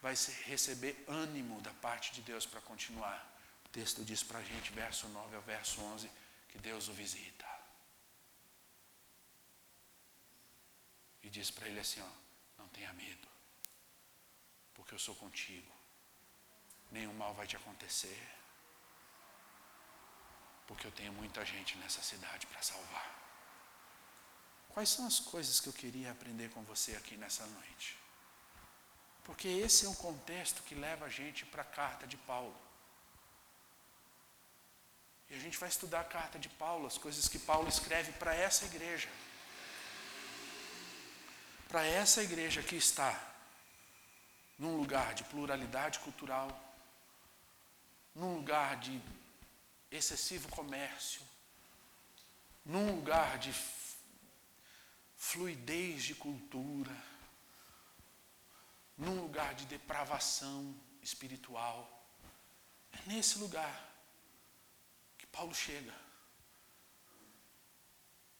vai receber ânimo da parte de Deus para continuar? O texto diz para a gente, verso 9 ao verso 11 que Deus o visita. E diz para ele assim: ó, não tenha medo, porque eu sou contigo. Nenhum mal vai te acontecer, porque eu tenho muita gente nessa cidade para salvar. Quais são as coisas que eu queria aprender com você aqui nessa noite? Porque esse é um contexto que leva a gente para a carta de Paulo. E a gente vai estudar a carta de Paulo, as coisas que Paulo escreve para essa igreja. Para essa igreja que está num lugar de pluralidade cultural, num lugar de excessivo comércio, num lugar de fluidez de cultura, num lugar de depravação espiritual. É nesse lugar Paulo chega.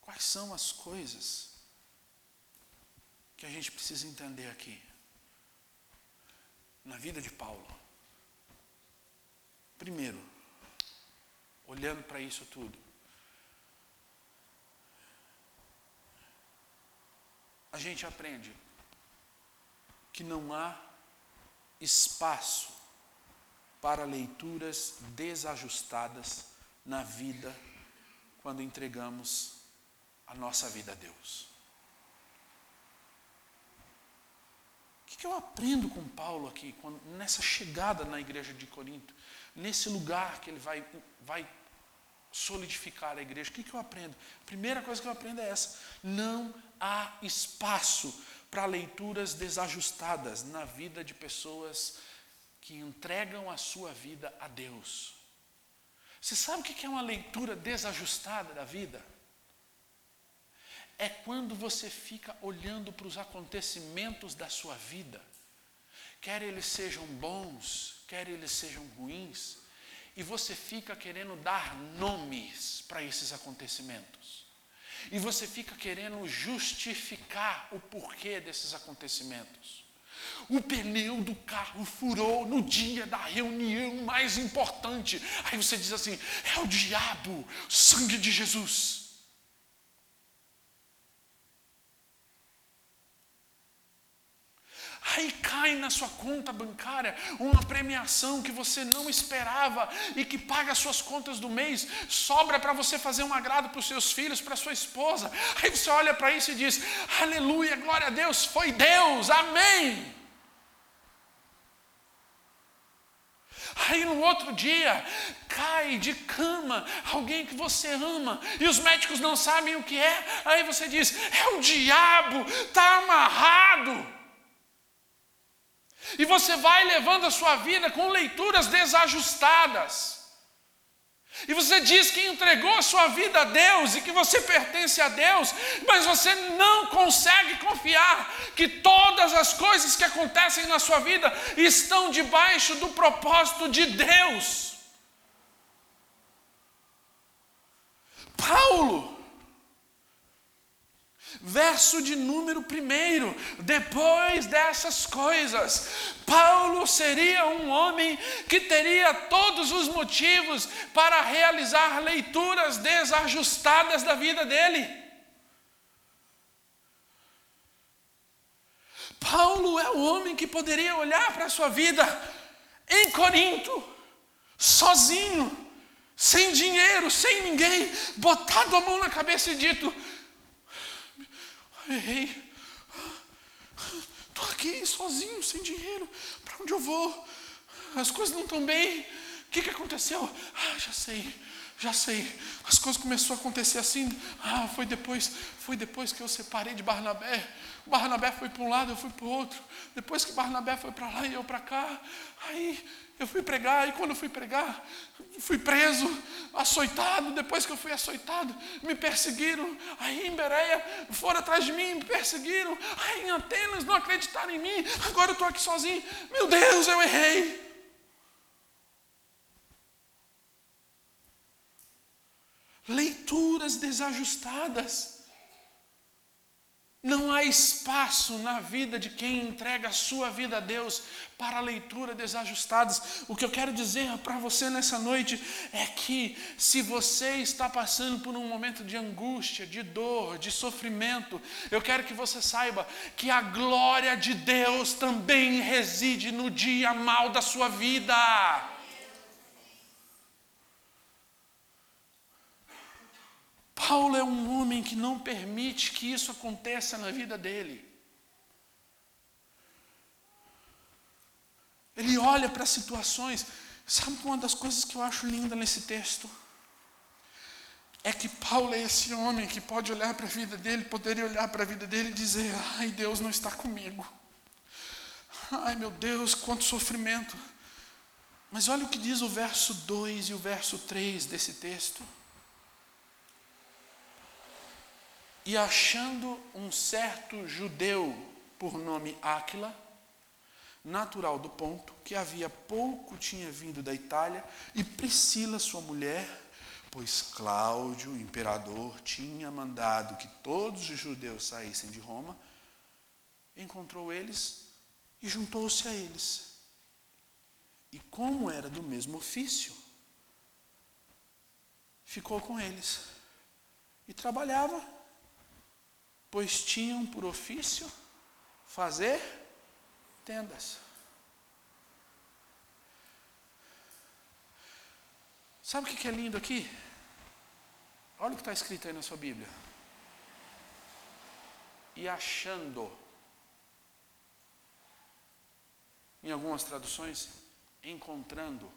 Quais são as coisas que a gente precisa entender aqui? Na vida de Paulo. Primeiro, olhando para isso tudo, a gente aprende que não há espaço para leituras desajustadas na vida quando entregamos a nossa vida a Deus. O que eu aprendo com Paulo aqui, nessa chegada na igreja de Corinto, nesse lugar que ele vai, vai solidificar a igreja? O que eu aprendo? A primeira coisa que eu aprendo é essa: não há espaço para leituras desajustadas na vida de pessoas que entregam a sua vida a Deus. Você sabe o que é uma leitura desajustada da vida? É quando você fica olhando para os acontecimentos da sua vida, quer eles sejam bons, quer eles sejam ruins, e você fica querendo dar nomes para esses acontecimentos. E você fica querendo justificar o porquê desses acontecimentos. O pneu do carro furou no dia da reunião mais importante. Aí você diz assim: é o diabo, sangue de Jesus. Aí cai na sua conta bancária uma premiação que você não esperava e que paga as suas contas do mês, sobra para você fazer um agrado para os seus filhos, para sua esposa. Aí você olha para isso e diz: Aleluia, glória a Deus, foi Deus, amém. Aí no outro dia, cai de cama alguém que você ama e os médicos não sabem o que é. Aí você diz: é o diabo, está amarrado. E você vai levando a sua vida com leituras desajustadas. E você diz que entregou a sua vida a Deus e que você pertence a Deus, mas você não consegue confiar que todas as coisas que acontecem na sua vida estão debaixo do propósito de Deus. Paulo Verso de número primeiro, depois dessas coisas, Paulo seria um homem que teria todos os motivos para realizar leituras desajustadas da vida dele. Paulo é o homem que poderia olhar para a sua vida em Corinto, sozinho, sem dinheiro, sem ninguém, botado a mão na cabeça e dito: errei. Estou aqui sozinho, sem dinheiro. Para onde eu vou? As coisas não estão bem. O que, que aconteceu? Ah, já sei, já sei. As coisas começaram a acontecer assim. Ah, foi depois, foi depois que eu separei de Barnabé. Barnabé foi para um lado, eu fui para o outro. Depois que Barnabé foi para lá e eu para cá. Aí eu fui pregar, e quando fui pregar, fui preso, açoitado. Depois que eu fui açoitado, me perseguiram. Aí em Bereia, foram atrás de mim, me perseguiram. Aí em Atenas, não acreditaram em mim. Agora eu estou aqui sozinho. Meu Deus, eu errei. Leituras desajustadas. Não há espaço na vida de quem entrega a sua vida a Deus para leitura desajustadas. O que eu quero dizer para você nessa noite é que se você está passando por um momento de angústia, de dor, de sofrimento, eu quero que você saiba que a glória de Deus também reside no dia mal da sua vida. Paulo é um homem que não permite que isso aconteça na vida dele. Ele olha para situações. Sabe uma das coisas que eu acho linda nesse texto? É que Paulo é esse homem que pode olhar para a vida dele, poderia olhar para a vida dele e dizer: Ai, Deus não está comigo. Ai, meu Deus, quanto sofrimento. Mas olha o que diz o verso 2 e o verso 3 desse texto. E achando um certo judeu por nome Áquila, natural do ponto, que havia pouco tinha vindo da Itália, e Priscila, sua mulher, pois Cláudio, imperador, tinha mandado que todos os judeus saíssem de Roma, encontrou eles e juntou-se a eles. E como era do mesmo ofício, ficou com eles e trabalhava pois tinham por ofício fazer tendas. Sabe o que é lindo aqui? Olha o que está escrito aí na sua Bíblia. E achando. Em algumas traduções, encontrando.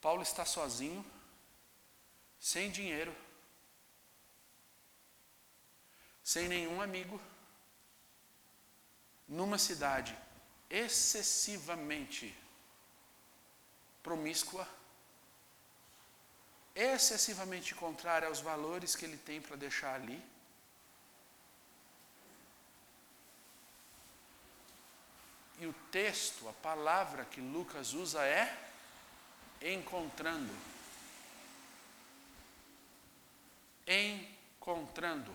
Paulo está sozinho, sem dinheiro, sem nenhum amigo, numa cidade excessivamente promíscua, excessivamente contrária aos valores que ele tem para deixar ali. E o texto, a palavra que Lucas usa é encontrando. Encontrando.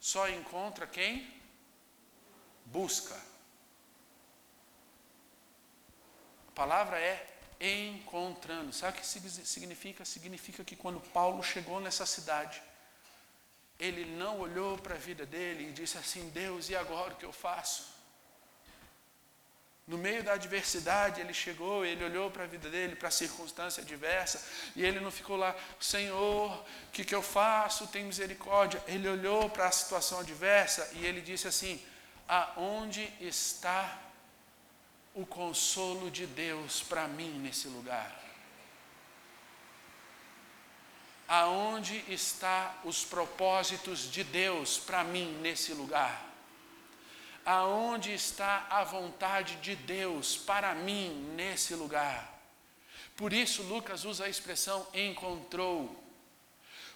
Só encontra quem busca. A palavra é encontrando. Sabe o que significa? Significa que quando Paulo chegou nessa cidade, ele não olhou para a vida dele e disse assim: Deus, e agora o que eu faço? No meio da adversidade, ele chegou, ele olhou para a vida dele, para a circunstância adversa, e ele não ficou lá, Senhor, o que, que eu faço? Tem misericórdia. Ele olhou para a situação adversa e ele disse assim: Aonde está o consolo de Deus para mim nesse lugar? Aonde está os propósitos de Deus para mim nesse lugar? Aonde está a vontade de Deus para mim nesse lugar. Por isso, Lucas usa a expressão encontrou,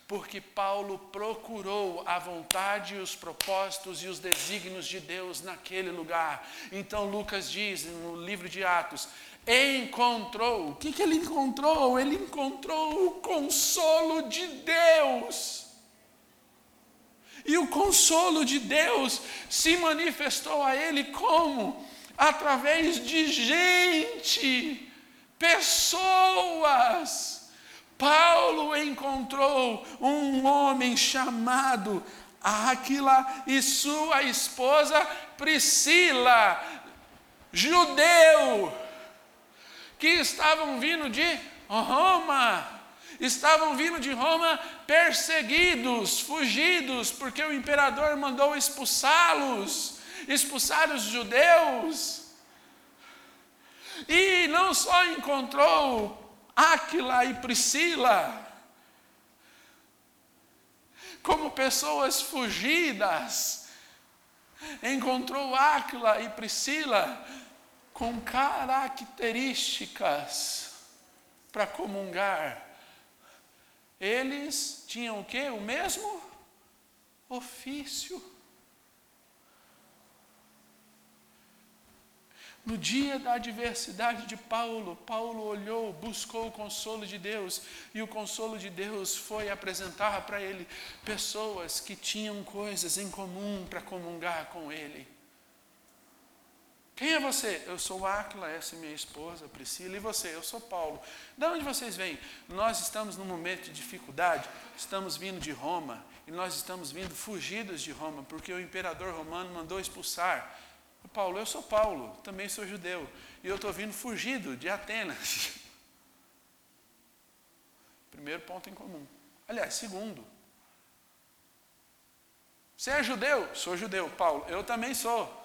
porque Paulo procurou a vontade, os propósitos e os desígnios de Deus naquele lugar. Então, Lucas diz no livro de Atos: encontrou. O que, que ele encontrou? Ele encontrou o consolo de Deus e o consolo de Deus se manifestou a ele como? Através de gente, pessoas. Paulo encontrou um homem chamado Áquila e sua esposa Priscila, judeu, que estavam vindo de Roma estavam vindo de Roma perseguidos, fugidos, porque o imperador mandou expulsá-los, expulsar os judeus. E não só encontrou Áquila e Priscila, como pessoas fugidas, encontrou Áquila e Priscila com características para comungar eles tinham o quê? O mesmo ofício. No dia da adversidade de Paulo, Paulo olhou, buscou o consolo de Deus, e o consolo de Deus foi apresentar para ele pessoas que tinham coisas em comum para comungar com ele. Quem é você? Eu sou Áquila, essa é minha esposa, Priscila. E você? Eu sou Paulo. De onde vocês vêm? Nós estamos num momento de dificuldade, estamos vindo de Roma, e nós estamos vindo fugidos de Roma, porque o imperador romano mandou expulsar. Paulo, eu sou Paulo, também sou judeu, e eu estou vindo fugido de Atenas. Primeiro ponto em comum. Aliás, segundo. Você é judeu? Sou judeu, Paulo. Eu também sou.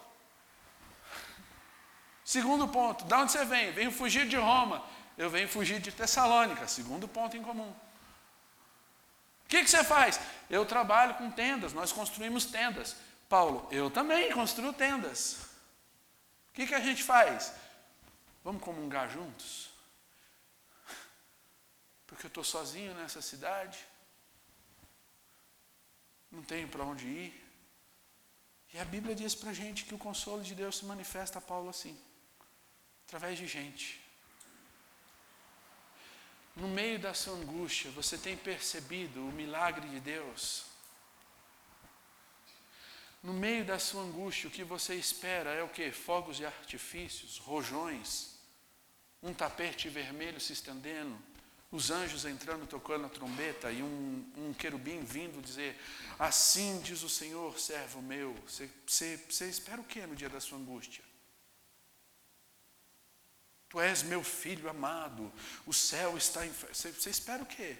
Segundo ponto, de onde você vem? Venho fugir de Roma. Eu venho fugir de Tessalônica. Segundo ponto em comum. O que, que você faz? Eu trabalho com tendas, nós construímos tendas. Paulo, eu também construo tendas. O que, que a gente faz? Vamos comungar juntos? Porque eu estou sozinho nessa cidade, não tenho para onde ir. E a Bíblia diz para a gente que o consolo de Deus se manifesta a Paulo assim através de gente. No meio da sua angústia, você tem percebido o milagre de Deus? No meio da sua angústia, o que você espera é o que? Fogos de artifícios, rojões, um tapete vermelho se estendendo, os anjos entrando tocando a trombeta e um, um querubim vindo dizer: Assim diz o Senhor, servo meu. Você, você, você espera o que no dia da sua angústia? Tu és meu filho amado, o céu está em. Você, você espera o quê?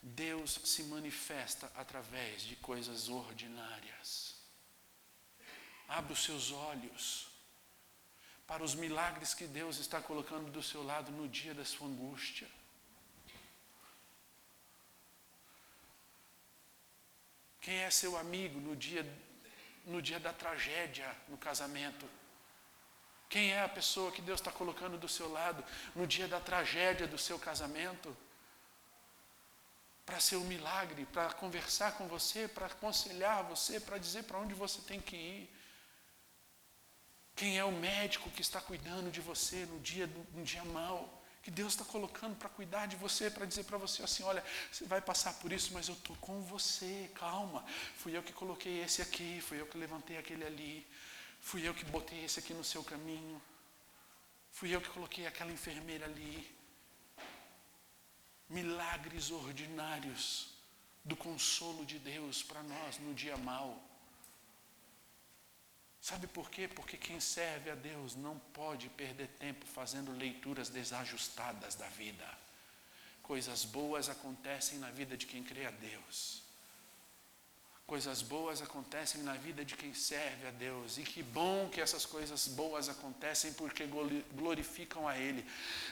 Deus se manifesta através de coisas ordinárias. Abra os seus olhos para os milagres que Deus está colocando do seu lado no dia da sua angústia. Quem é seu amigo no dia, no dia da tragédia no casamento? Quem é a pessoa que Deus está colocando do seu lado no dia da tragédia do seu casamento? Para ser um milagre, para conversar com você, para aconselhar você, para dizer para onde você tem que ir. Quem é o médico que está cuidando de você no dia, no dia mau? Que Deus está colocando para cuidar de você, para dizer para você assim: olha, você vai passar por isso, mas eu estou com você, calma. Fui eu que coloquei esse aqui, fui eu que levantei aquele ali, fui eu que botei esse aqui no seu caminho, fui eu que coloquei aquela enfermeira ali. Milagres ordinários do consolo de Deus para nós no dia mau. Sabe por quê? Porque quem serve a Deus não pode perder tempo fazendo leituras desajustadas da vida. Coisas boas acontecem na vida de quem crê a Deus. Coisas boas acontecem na vida de quem serve a Deus. E que bom que essas coisas boas acontecem porque glorificam a Ele.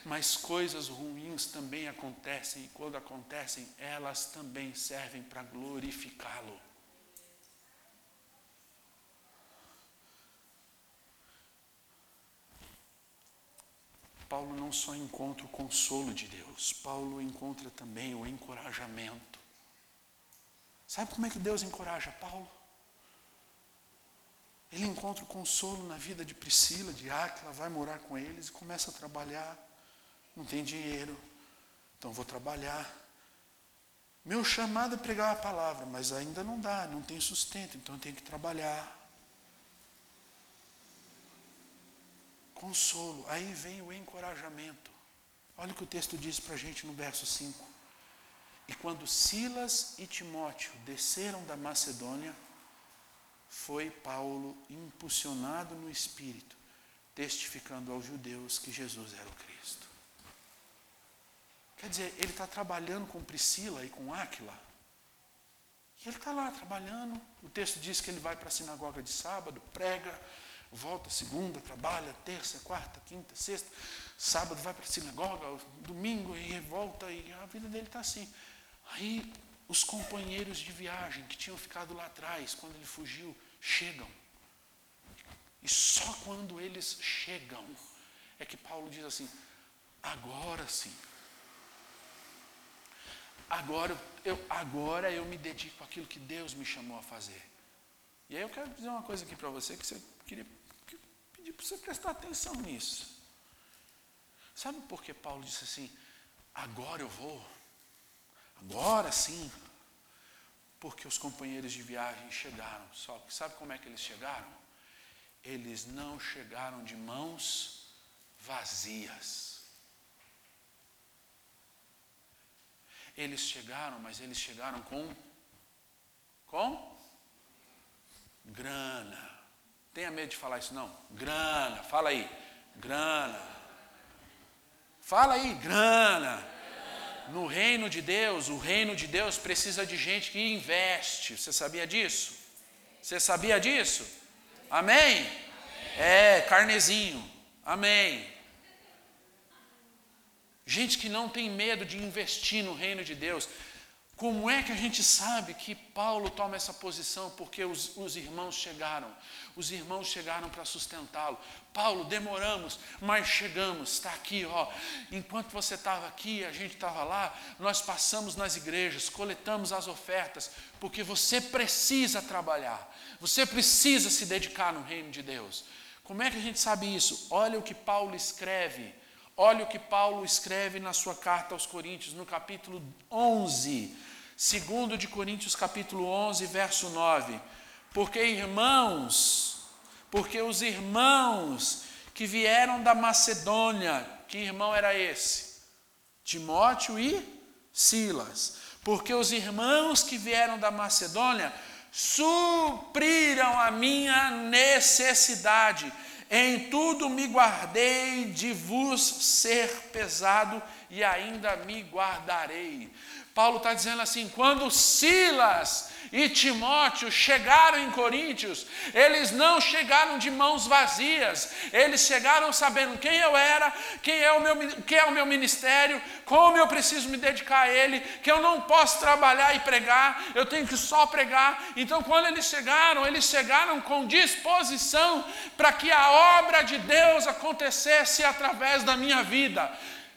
Mas coisas ruins também acontecem, e quando acontecem, elas também servem para glorificá-lo. Paulo não só encontra o consolo de Deus, Paulo encontra também o encorajamento. Sabe como é que Deus encoraja Paulo? Ele encontra o consolo na vida de Priscila, de Áquila, vai morar com eles e começa a trabalhar. Não tem dinheiro, então vou trabalhar. Meu chamado é pregar a palavra, mas ainda não dá, não tem sustento, então eu tenho que trabalhar. consolo, aí vem o encorajamento. Olha o que o texto diz para a gente no verso 5. E quando Silas e Timóteo desceram da Macedônia, foi Paulo impulsionado no espírito, testificando aos judeus que Jesus era o Cristo. Quer dizer, ele está trabalhando com Priscila e com Áquila. E ele está lá trabalhando. O texto diz que ele vai para a sinagoga de sábado, prega, volta segunda, trabalha terça, quarta, quinta, sexta, sábado vai para a sinagoga, domingo e volta, e a vida dele está assim. Aí os companheiros de viagem que tinham ficado lá atrás, quando ele fugiu, chegam. E só quando eles chegam é que Paulo diz assim: agora sim. Agora eu, agora eu me dedico àquilo que Deus me chamou a fazer. E aí eu quero dizer uma coisa aqui para você que você queria pedir para você prestar atenção nisso. Sabe por que Paulo disse assim: agora eu vou, agora sim? Porque os companheiros de viagem chegaram. Só que sabe como é que eles chegaram? Eles não chegaram de mãos vazias. Eles chegaram, mas eles chegaram com com grana. Tenha medo de falar isso, não. Grana, fala aí. Grana. Fala aí, grana. No reino de Deus, o reino de Deus precisa de gente que investe. Você sabia disso? Você sabia disso? Amém? É, carnezinho. Amém. Gente que não tem medo de investir no reino de Deus. Como é que a gente sabe que Paulo toma essa posição? Porque os, os irmãos chegaram, os irmãos chegaram para sustentá-lo. Paulo, demoramos, mas chegamos, está aqui, ó. Enquanto você estava aqui, a gente estava lá, nós passamos nas igrejas, coletamos as ofertas, porque você precisa trabalhar, você precisa se dedicar no reino de Deus. Como é que a gente sabe isso? Olha o que Paulo escreve. Olha o que Paulo escreve na sua carta aos Coríntios, no capítulo 11 Segundo de Coríntios capítulo 11, verso 9. Porque irmãos, porque os irmãos que vieram da Macedônia, que irmão era esse? Timóteo e Silas. Porque os irmãos que vieram da Macedônia supriram a minha necessidade Em tudo me guardei de vos ser pesado e ainda me guardarei. Paulo está dizendo assim: quando Silas e Timóteo chegaram em Coríntios, eles não chegaram de mãos vazias, eles chegaram sabendo quem eu era, quem é o meu, que é o meu ministério, como eu preciso me dedicar a ele, que eu não posso trabalhar e pregar, eu tenho que só pregar. Então, quando eles chegaram, eles chegaram com disposição para que a obra de Deus acontecesse através da minha vida.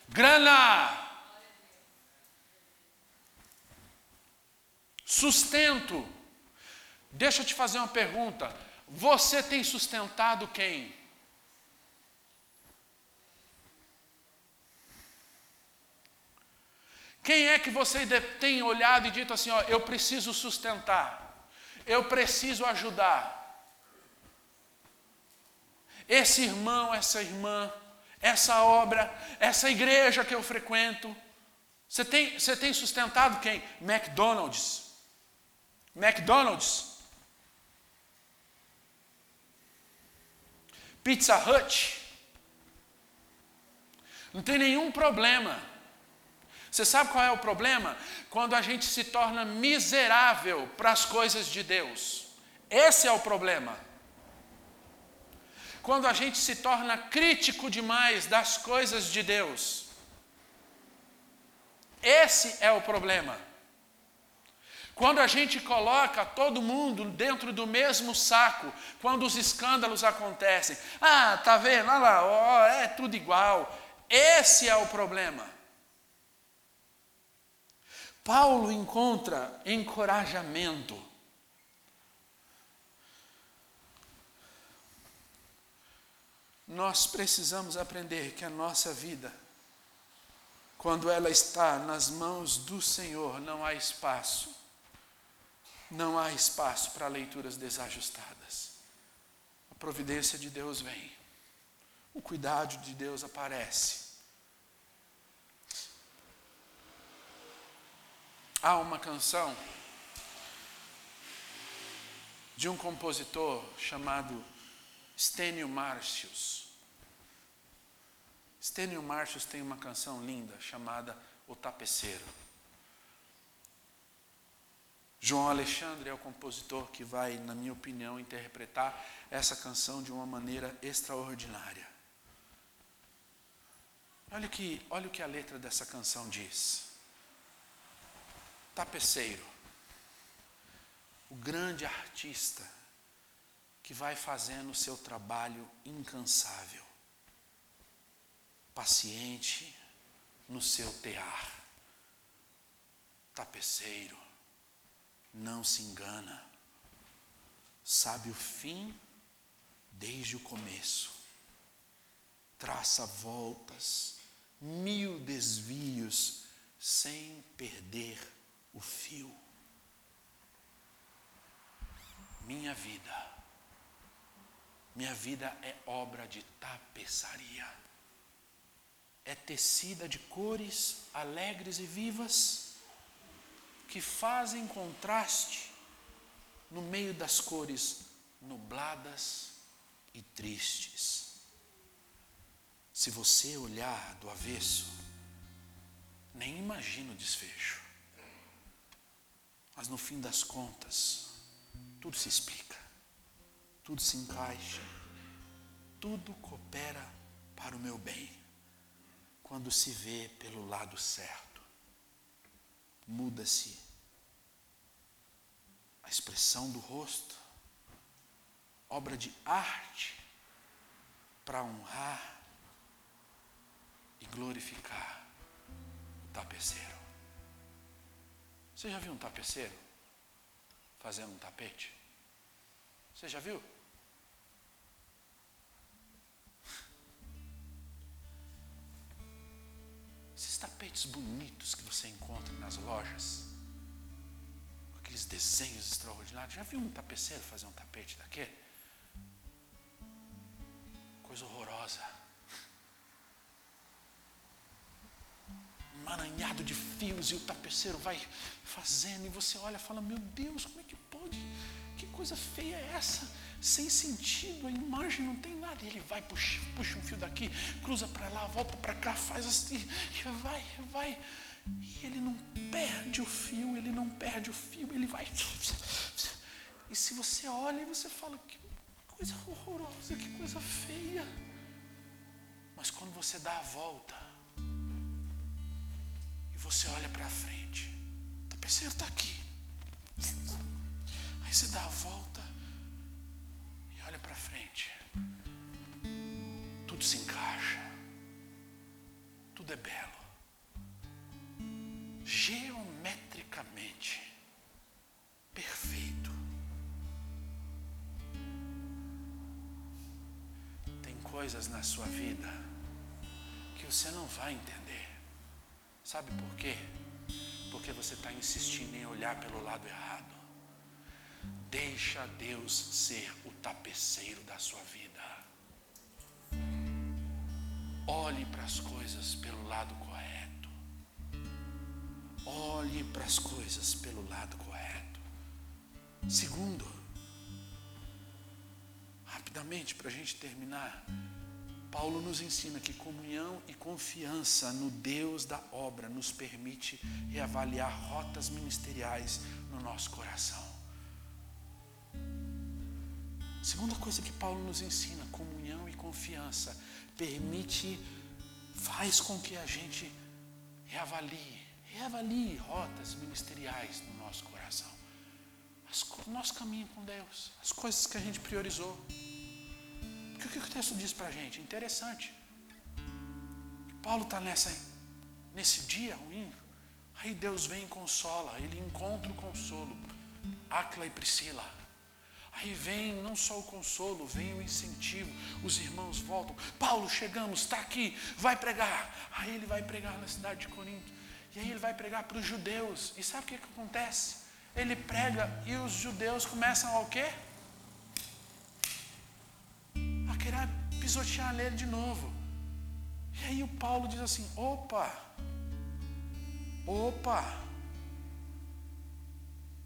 Grana, Sustento. Deixa eu te fazer uma pergunta. Você tem sustentado quem? Quem é que você tem olhado e dito assim, ó, eu preciso sustentar, eu preciso ajudar? Esse irmão, essa irmã, essa obra, essa igreja que eu frequento. Você tem, você tem sustentado quem? McDonald's. McDonald's, Pizza Hut, não tem nenhum problema. Você sabe qual é o problema? Quando a gente se torna miserável para as coisas de Deus. Esse é o problema. Quando a gente se torna crítico demais das coisas de Deus. Esse é o problema. Quando a gente coloca todo mundo dentro do mesmo saco, quando os escândalos acontecem, ah, tá vendo? Olha lá, ó, é tudo igual. Esse é o problema. Paulo encontra encorajamento. Nós precisamos aprender que a nossa vida, quando ela está nas mãos do Senhor, não há espaço não há espaço para leituras desajustadas. A providência de Deus vem, o cuidado de Deus aparece. Há uma canção de um compositor chamado Stênio Marcius. Stênio Marcius tem uma canção linda chamada O Tapeceiro. João Alexandre é o compositor que vai, na minha opinião, interpretar essa canção de uma maneira extraordinária. Olha, que, olha o que a letra dessa canção diz. Tapeceiro, o grande artista que vai fazendo o seu trabalho incansável, paciente no seu tear. Tapeceiro, não se engana, sabe o fim? Desde o começo, traça voltas, mil desvios, sem perder o fio. Minha vida, minha vida é obra de tapeçaria, é tecida de cores alegres e vivas que fazem contraste no meio das cores nubladas e tristes. Se você olhar do avesso, nem imagina o desfecho. Mas no fim das contas, tudo se explica, tudo se encaixa, tudo coopera para o meu bem, quando se vê pelo lado certo muda-se a expressão do rosto, obra de arte para honrar e glorificar o tapeceiro. Você já viu um tapeceiro fazendo um tapete? Você já viu? Esses tapetes bonitos que você encontra nas lojas, aqueles desenhos extraordinários. Já viu um tapeceiro fazer um tapete daquele? Coisa horrorosa. Emaranhado de fios e o tapeceiro vai fazendo e você olha e fala: Meu Deus, como é que pode? Que coisa feia é essa? Sem sentido, a imagem não tem nada. Ele vai, puxa, puxa um fio daqui, cruza para lá, volta para cá, faz assim, e vai, vai. E ele não perde o fio, ele não perde o fio, ele vai. E se você olha e você fala, que coisa horrorosa, que coisa feia. Mas quando você dá a volta e você olha para frente, o tapeceiro está aqui. Aí você dá a volta e olha para frente. Tudo se encaixa. Tudo é belo. Geometricamente perfeito. Tem coisas na sua vida que você não vai entender. Sabe por quê? Porque você está insistindo em olhar pelo lado errado. Deixa Deus ser o tapeceiro da sua vida. Olhe para as coisas pelo lado correto. Olhe para as coisas pelo lado correto. Segundo, rapidamente para a gente terminar, Paulo nos ensina que comunhão e confiança no Deus da obra nos permite reavaliar rotas ministeriais no nosso coração. Segunda coisa que Paulo nos ensina, comunhão e confiança, permite, faz com que a gente reavalie, reavalie rotas ministeriais no nosso coração. As, o nosso caminho com Deus, as coisas que a gente priorizou. Porque o que o texto diz para a gente? Interessante. Paulo está nesse dia ruim, aí Deus vem e consola, ele encontra o consolo. Acla e Priscila Aí vem não só o consolo, vem o incentivo. Os irmãos voltam. Paulo, chegamos, está aqui, vai pregar. Aí ele vai pregar na cidade de Corinto. E aí ele vai pregar para os judeus. E sabe o que, que acontece? Ele prega e os judeus começam ao quê? A querer pisotear nele de novo. E aí o Paulo diz assim: opa, opa,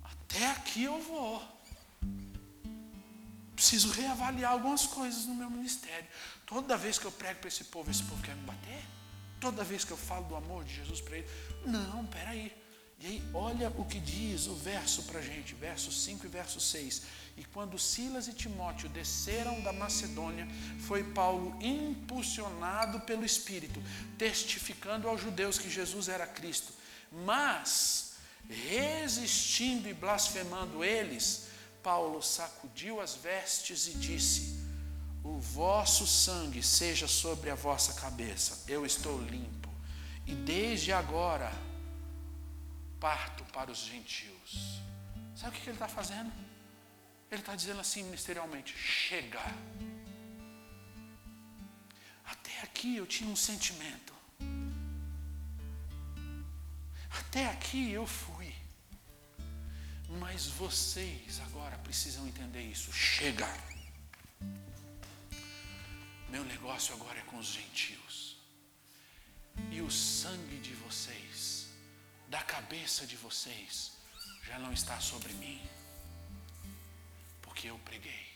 até aqui eu vou preciso reavaliar algumas coisas no meu ministério. Toda vez que eu prego para esse povo, esse povo quer me bater? Toda vez que eu falo do amor de Jesus para ele? Não, peraí. E aí, olha o que diz o verso para a gente, verso 5 e verso 6. E quando Silas e Timóteo desceram da Macedônia, foi Paulo impulsionado pelo Espírito, testificando aos judeus que Jesus era Cristo. Mas, resistindo e blasfemando eles, Paulo sacudiu as vestes e disse: O vosso sangue seja sobre a vossa cabeça, eu estou limpo, e desde agora parto para os gentios. Sabe o que ele está fazendo? Ele está dizendo assim ministerialmente: chega. Até aqui eu tinha um sentimento. Até aqui eu fui. Mas vocês agora precisam entender isso. Chega. Meu negócio agora é com os gentios. E o sangue de vocês, da cabeça de vocês, já não está sobre mim. Porque eu preguei.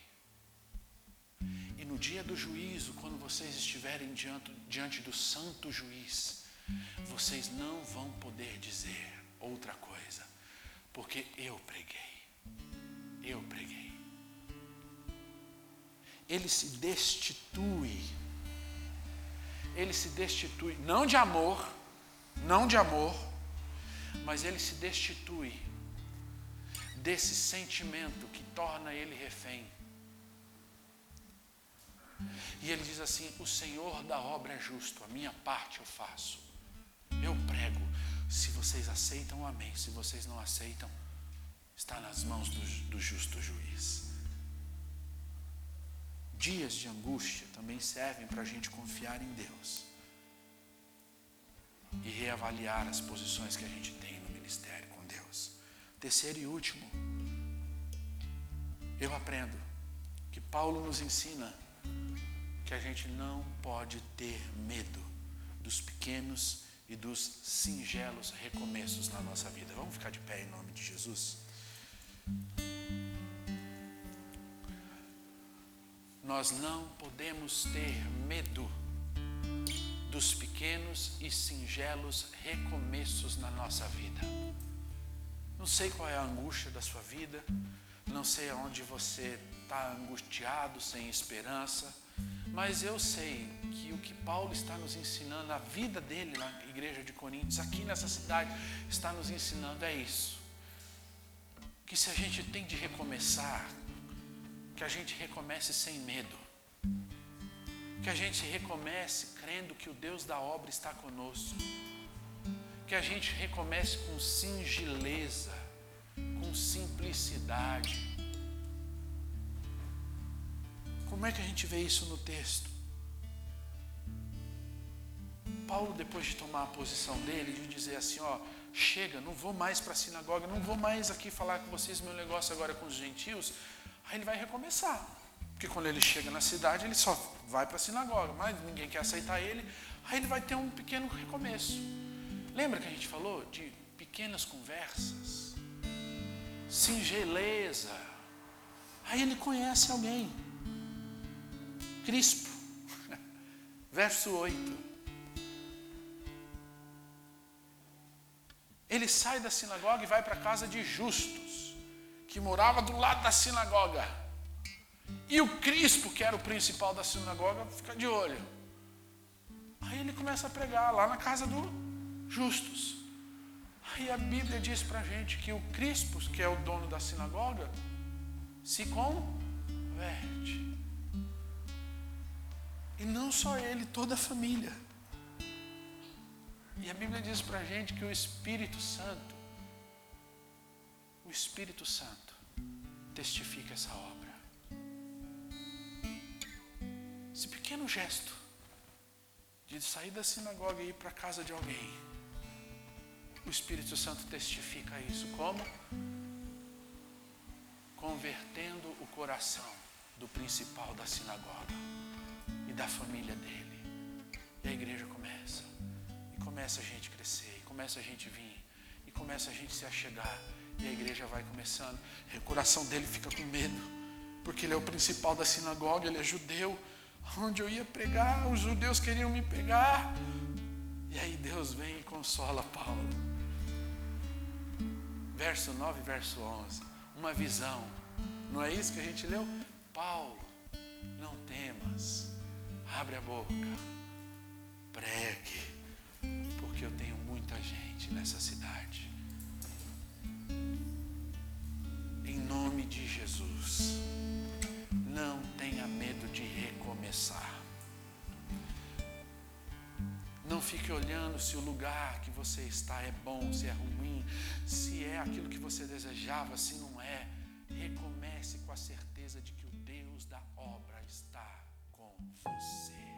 E no dia do juízo, quando vocês estiverem diante, diante do santo juiz, vocês não vão poder dizer outra coisa porque eu preguei. Eu preguei. Ele se destitui. Ele se destitui, não de amor, não de amor, mas ele se destitui desse sentimento que torna ele refém. E ele diz assim: O Senhor da obra é justo, a minha parte eu faço. Eu prego, se vocês aceitam, amém. Se vocês não aceitam, está nas mãos do, do justo juiz. Dias de angústia também servem para a gente confiar em Deus e reavaliar as posições que a gente tem no ministério com Deus. Terceiro e último, eu aprendo que Paulo nos ensina que a gente não pode ter medo dos pequenos e dos singelos recomeços na nossa vida. Vamos ficar de pé em nome de Jesus? nós não podemos ter medo dos pequenos e singelos recomeços na nossa vida. Não sei qual é a angústia da sua vida, não sei aonde você está angustiado, sem esperança, mas eu sei que o que Paulo está nos ensinando, a vida dele na igreja de Coríntios, aqui nessa cidade, está nos ensinando é isso. Que se a gente tem de recomeçar, que a gente recomece sem medo. Que a gente recomece crendo que o Deus da obra está conosco. Que a gente recomece com singeleza, com simplicidade. Como é que a gente vê isso no texto? Paulo, depois de tomar a posição dele, de dizer assim: ó, chega, não vou mais para a sinagoga, não vou mais aqui falar com vocês, meu negócio agora é com os gentios, Aí ele vai recomeçar. Porque quando ele chega na cidade, ele só vai para a sinagoga, mas ninguém quer aceitar ele. Aí ele vai ter um pequeno recomeço. Lembra que a gente falou de pequenas conversas? Singeleza. Aí ele conhece alguém. Crispo. Verso 8. Ele sai da sinagoga e vai para a casa de justos que morava do lado da sinagoga. E o Crispo, que era o principal da sinagoga, fica de olho. Aí ele começa a pregar lá na casa do Justus. Aí a Bíblia diz para a gente que o Crispo, que é o dono da sinagoga, se converte. E não só ele, toda a família. E a Bíblia diz para a gente que o Espírito Santo o Espírito Santo testifica essa obra. Esse pequeno gesto de sair da sinagoga e ir para a casa de alguém, o Espírito Santo testifica isso como? Convertendo o coração do principal da sinagoga e da família dele. E a igreja começa. Começa a gente crescer, e começa a gente vir, e começa a gente se achegar e a igreja vai começando. E o coração dele fica com medo, porque ele é o principal da sinagoga, ele é judeu. Onde eu ia pregar, os judeus queriam me pegar. E aí Deus vem e consola Paulo. Verso 9, verso 11. Uma visão. Não é isso que a gente leu? Paulo, não temas. Abre a boca. Pregue. Porque eu tenho muita gente nessa cidade. Em nome de Jesus, não tenha medo de recomeçar. Não fique olhando se o lugar que você está é bom, se é ruim, se é aquilo que você desejava, se não é. Recomece com a certeza de que o Deus da obra está com você.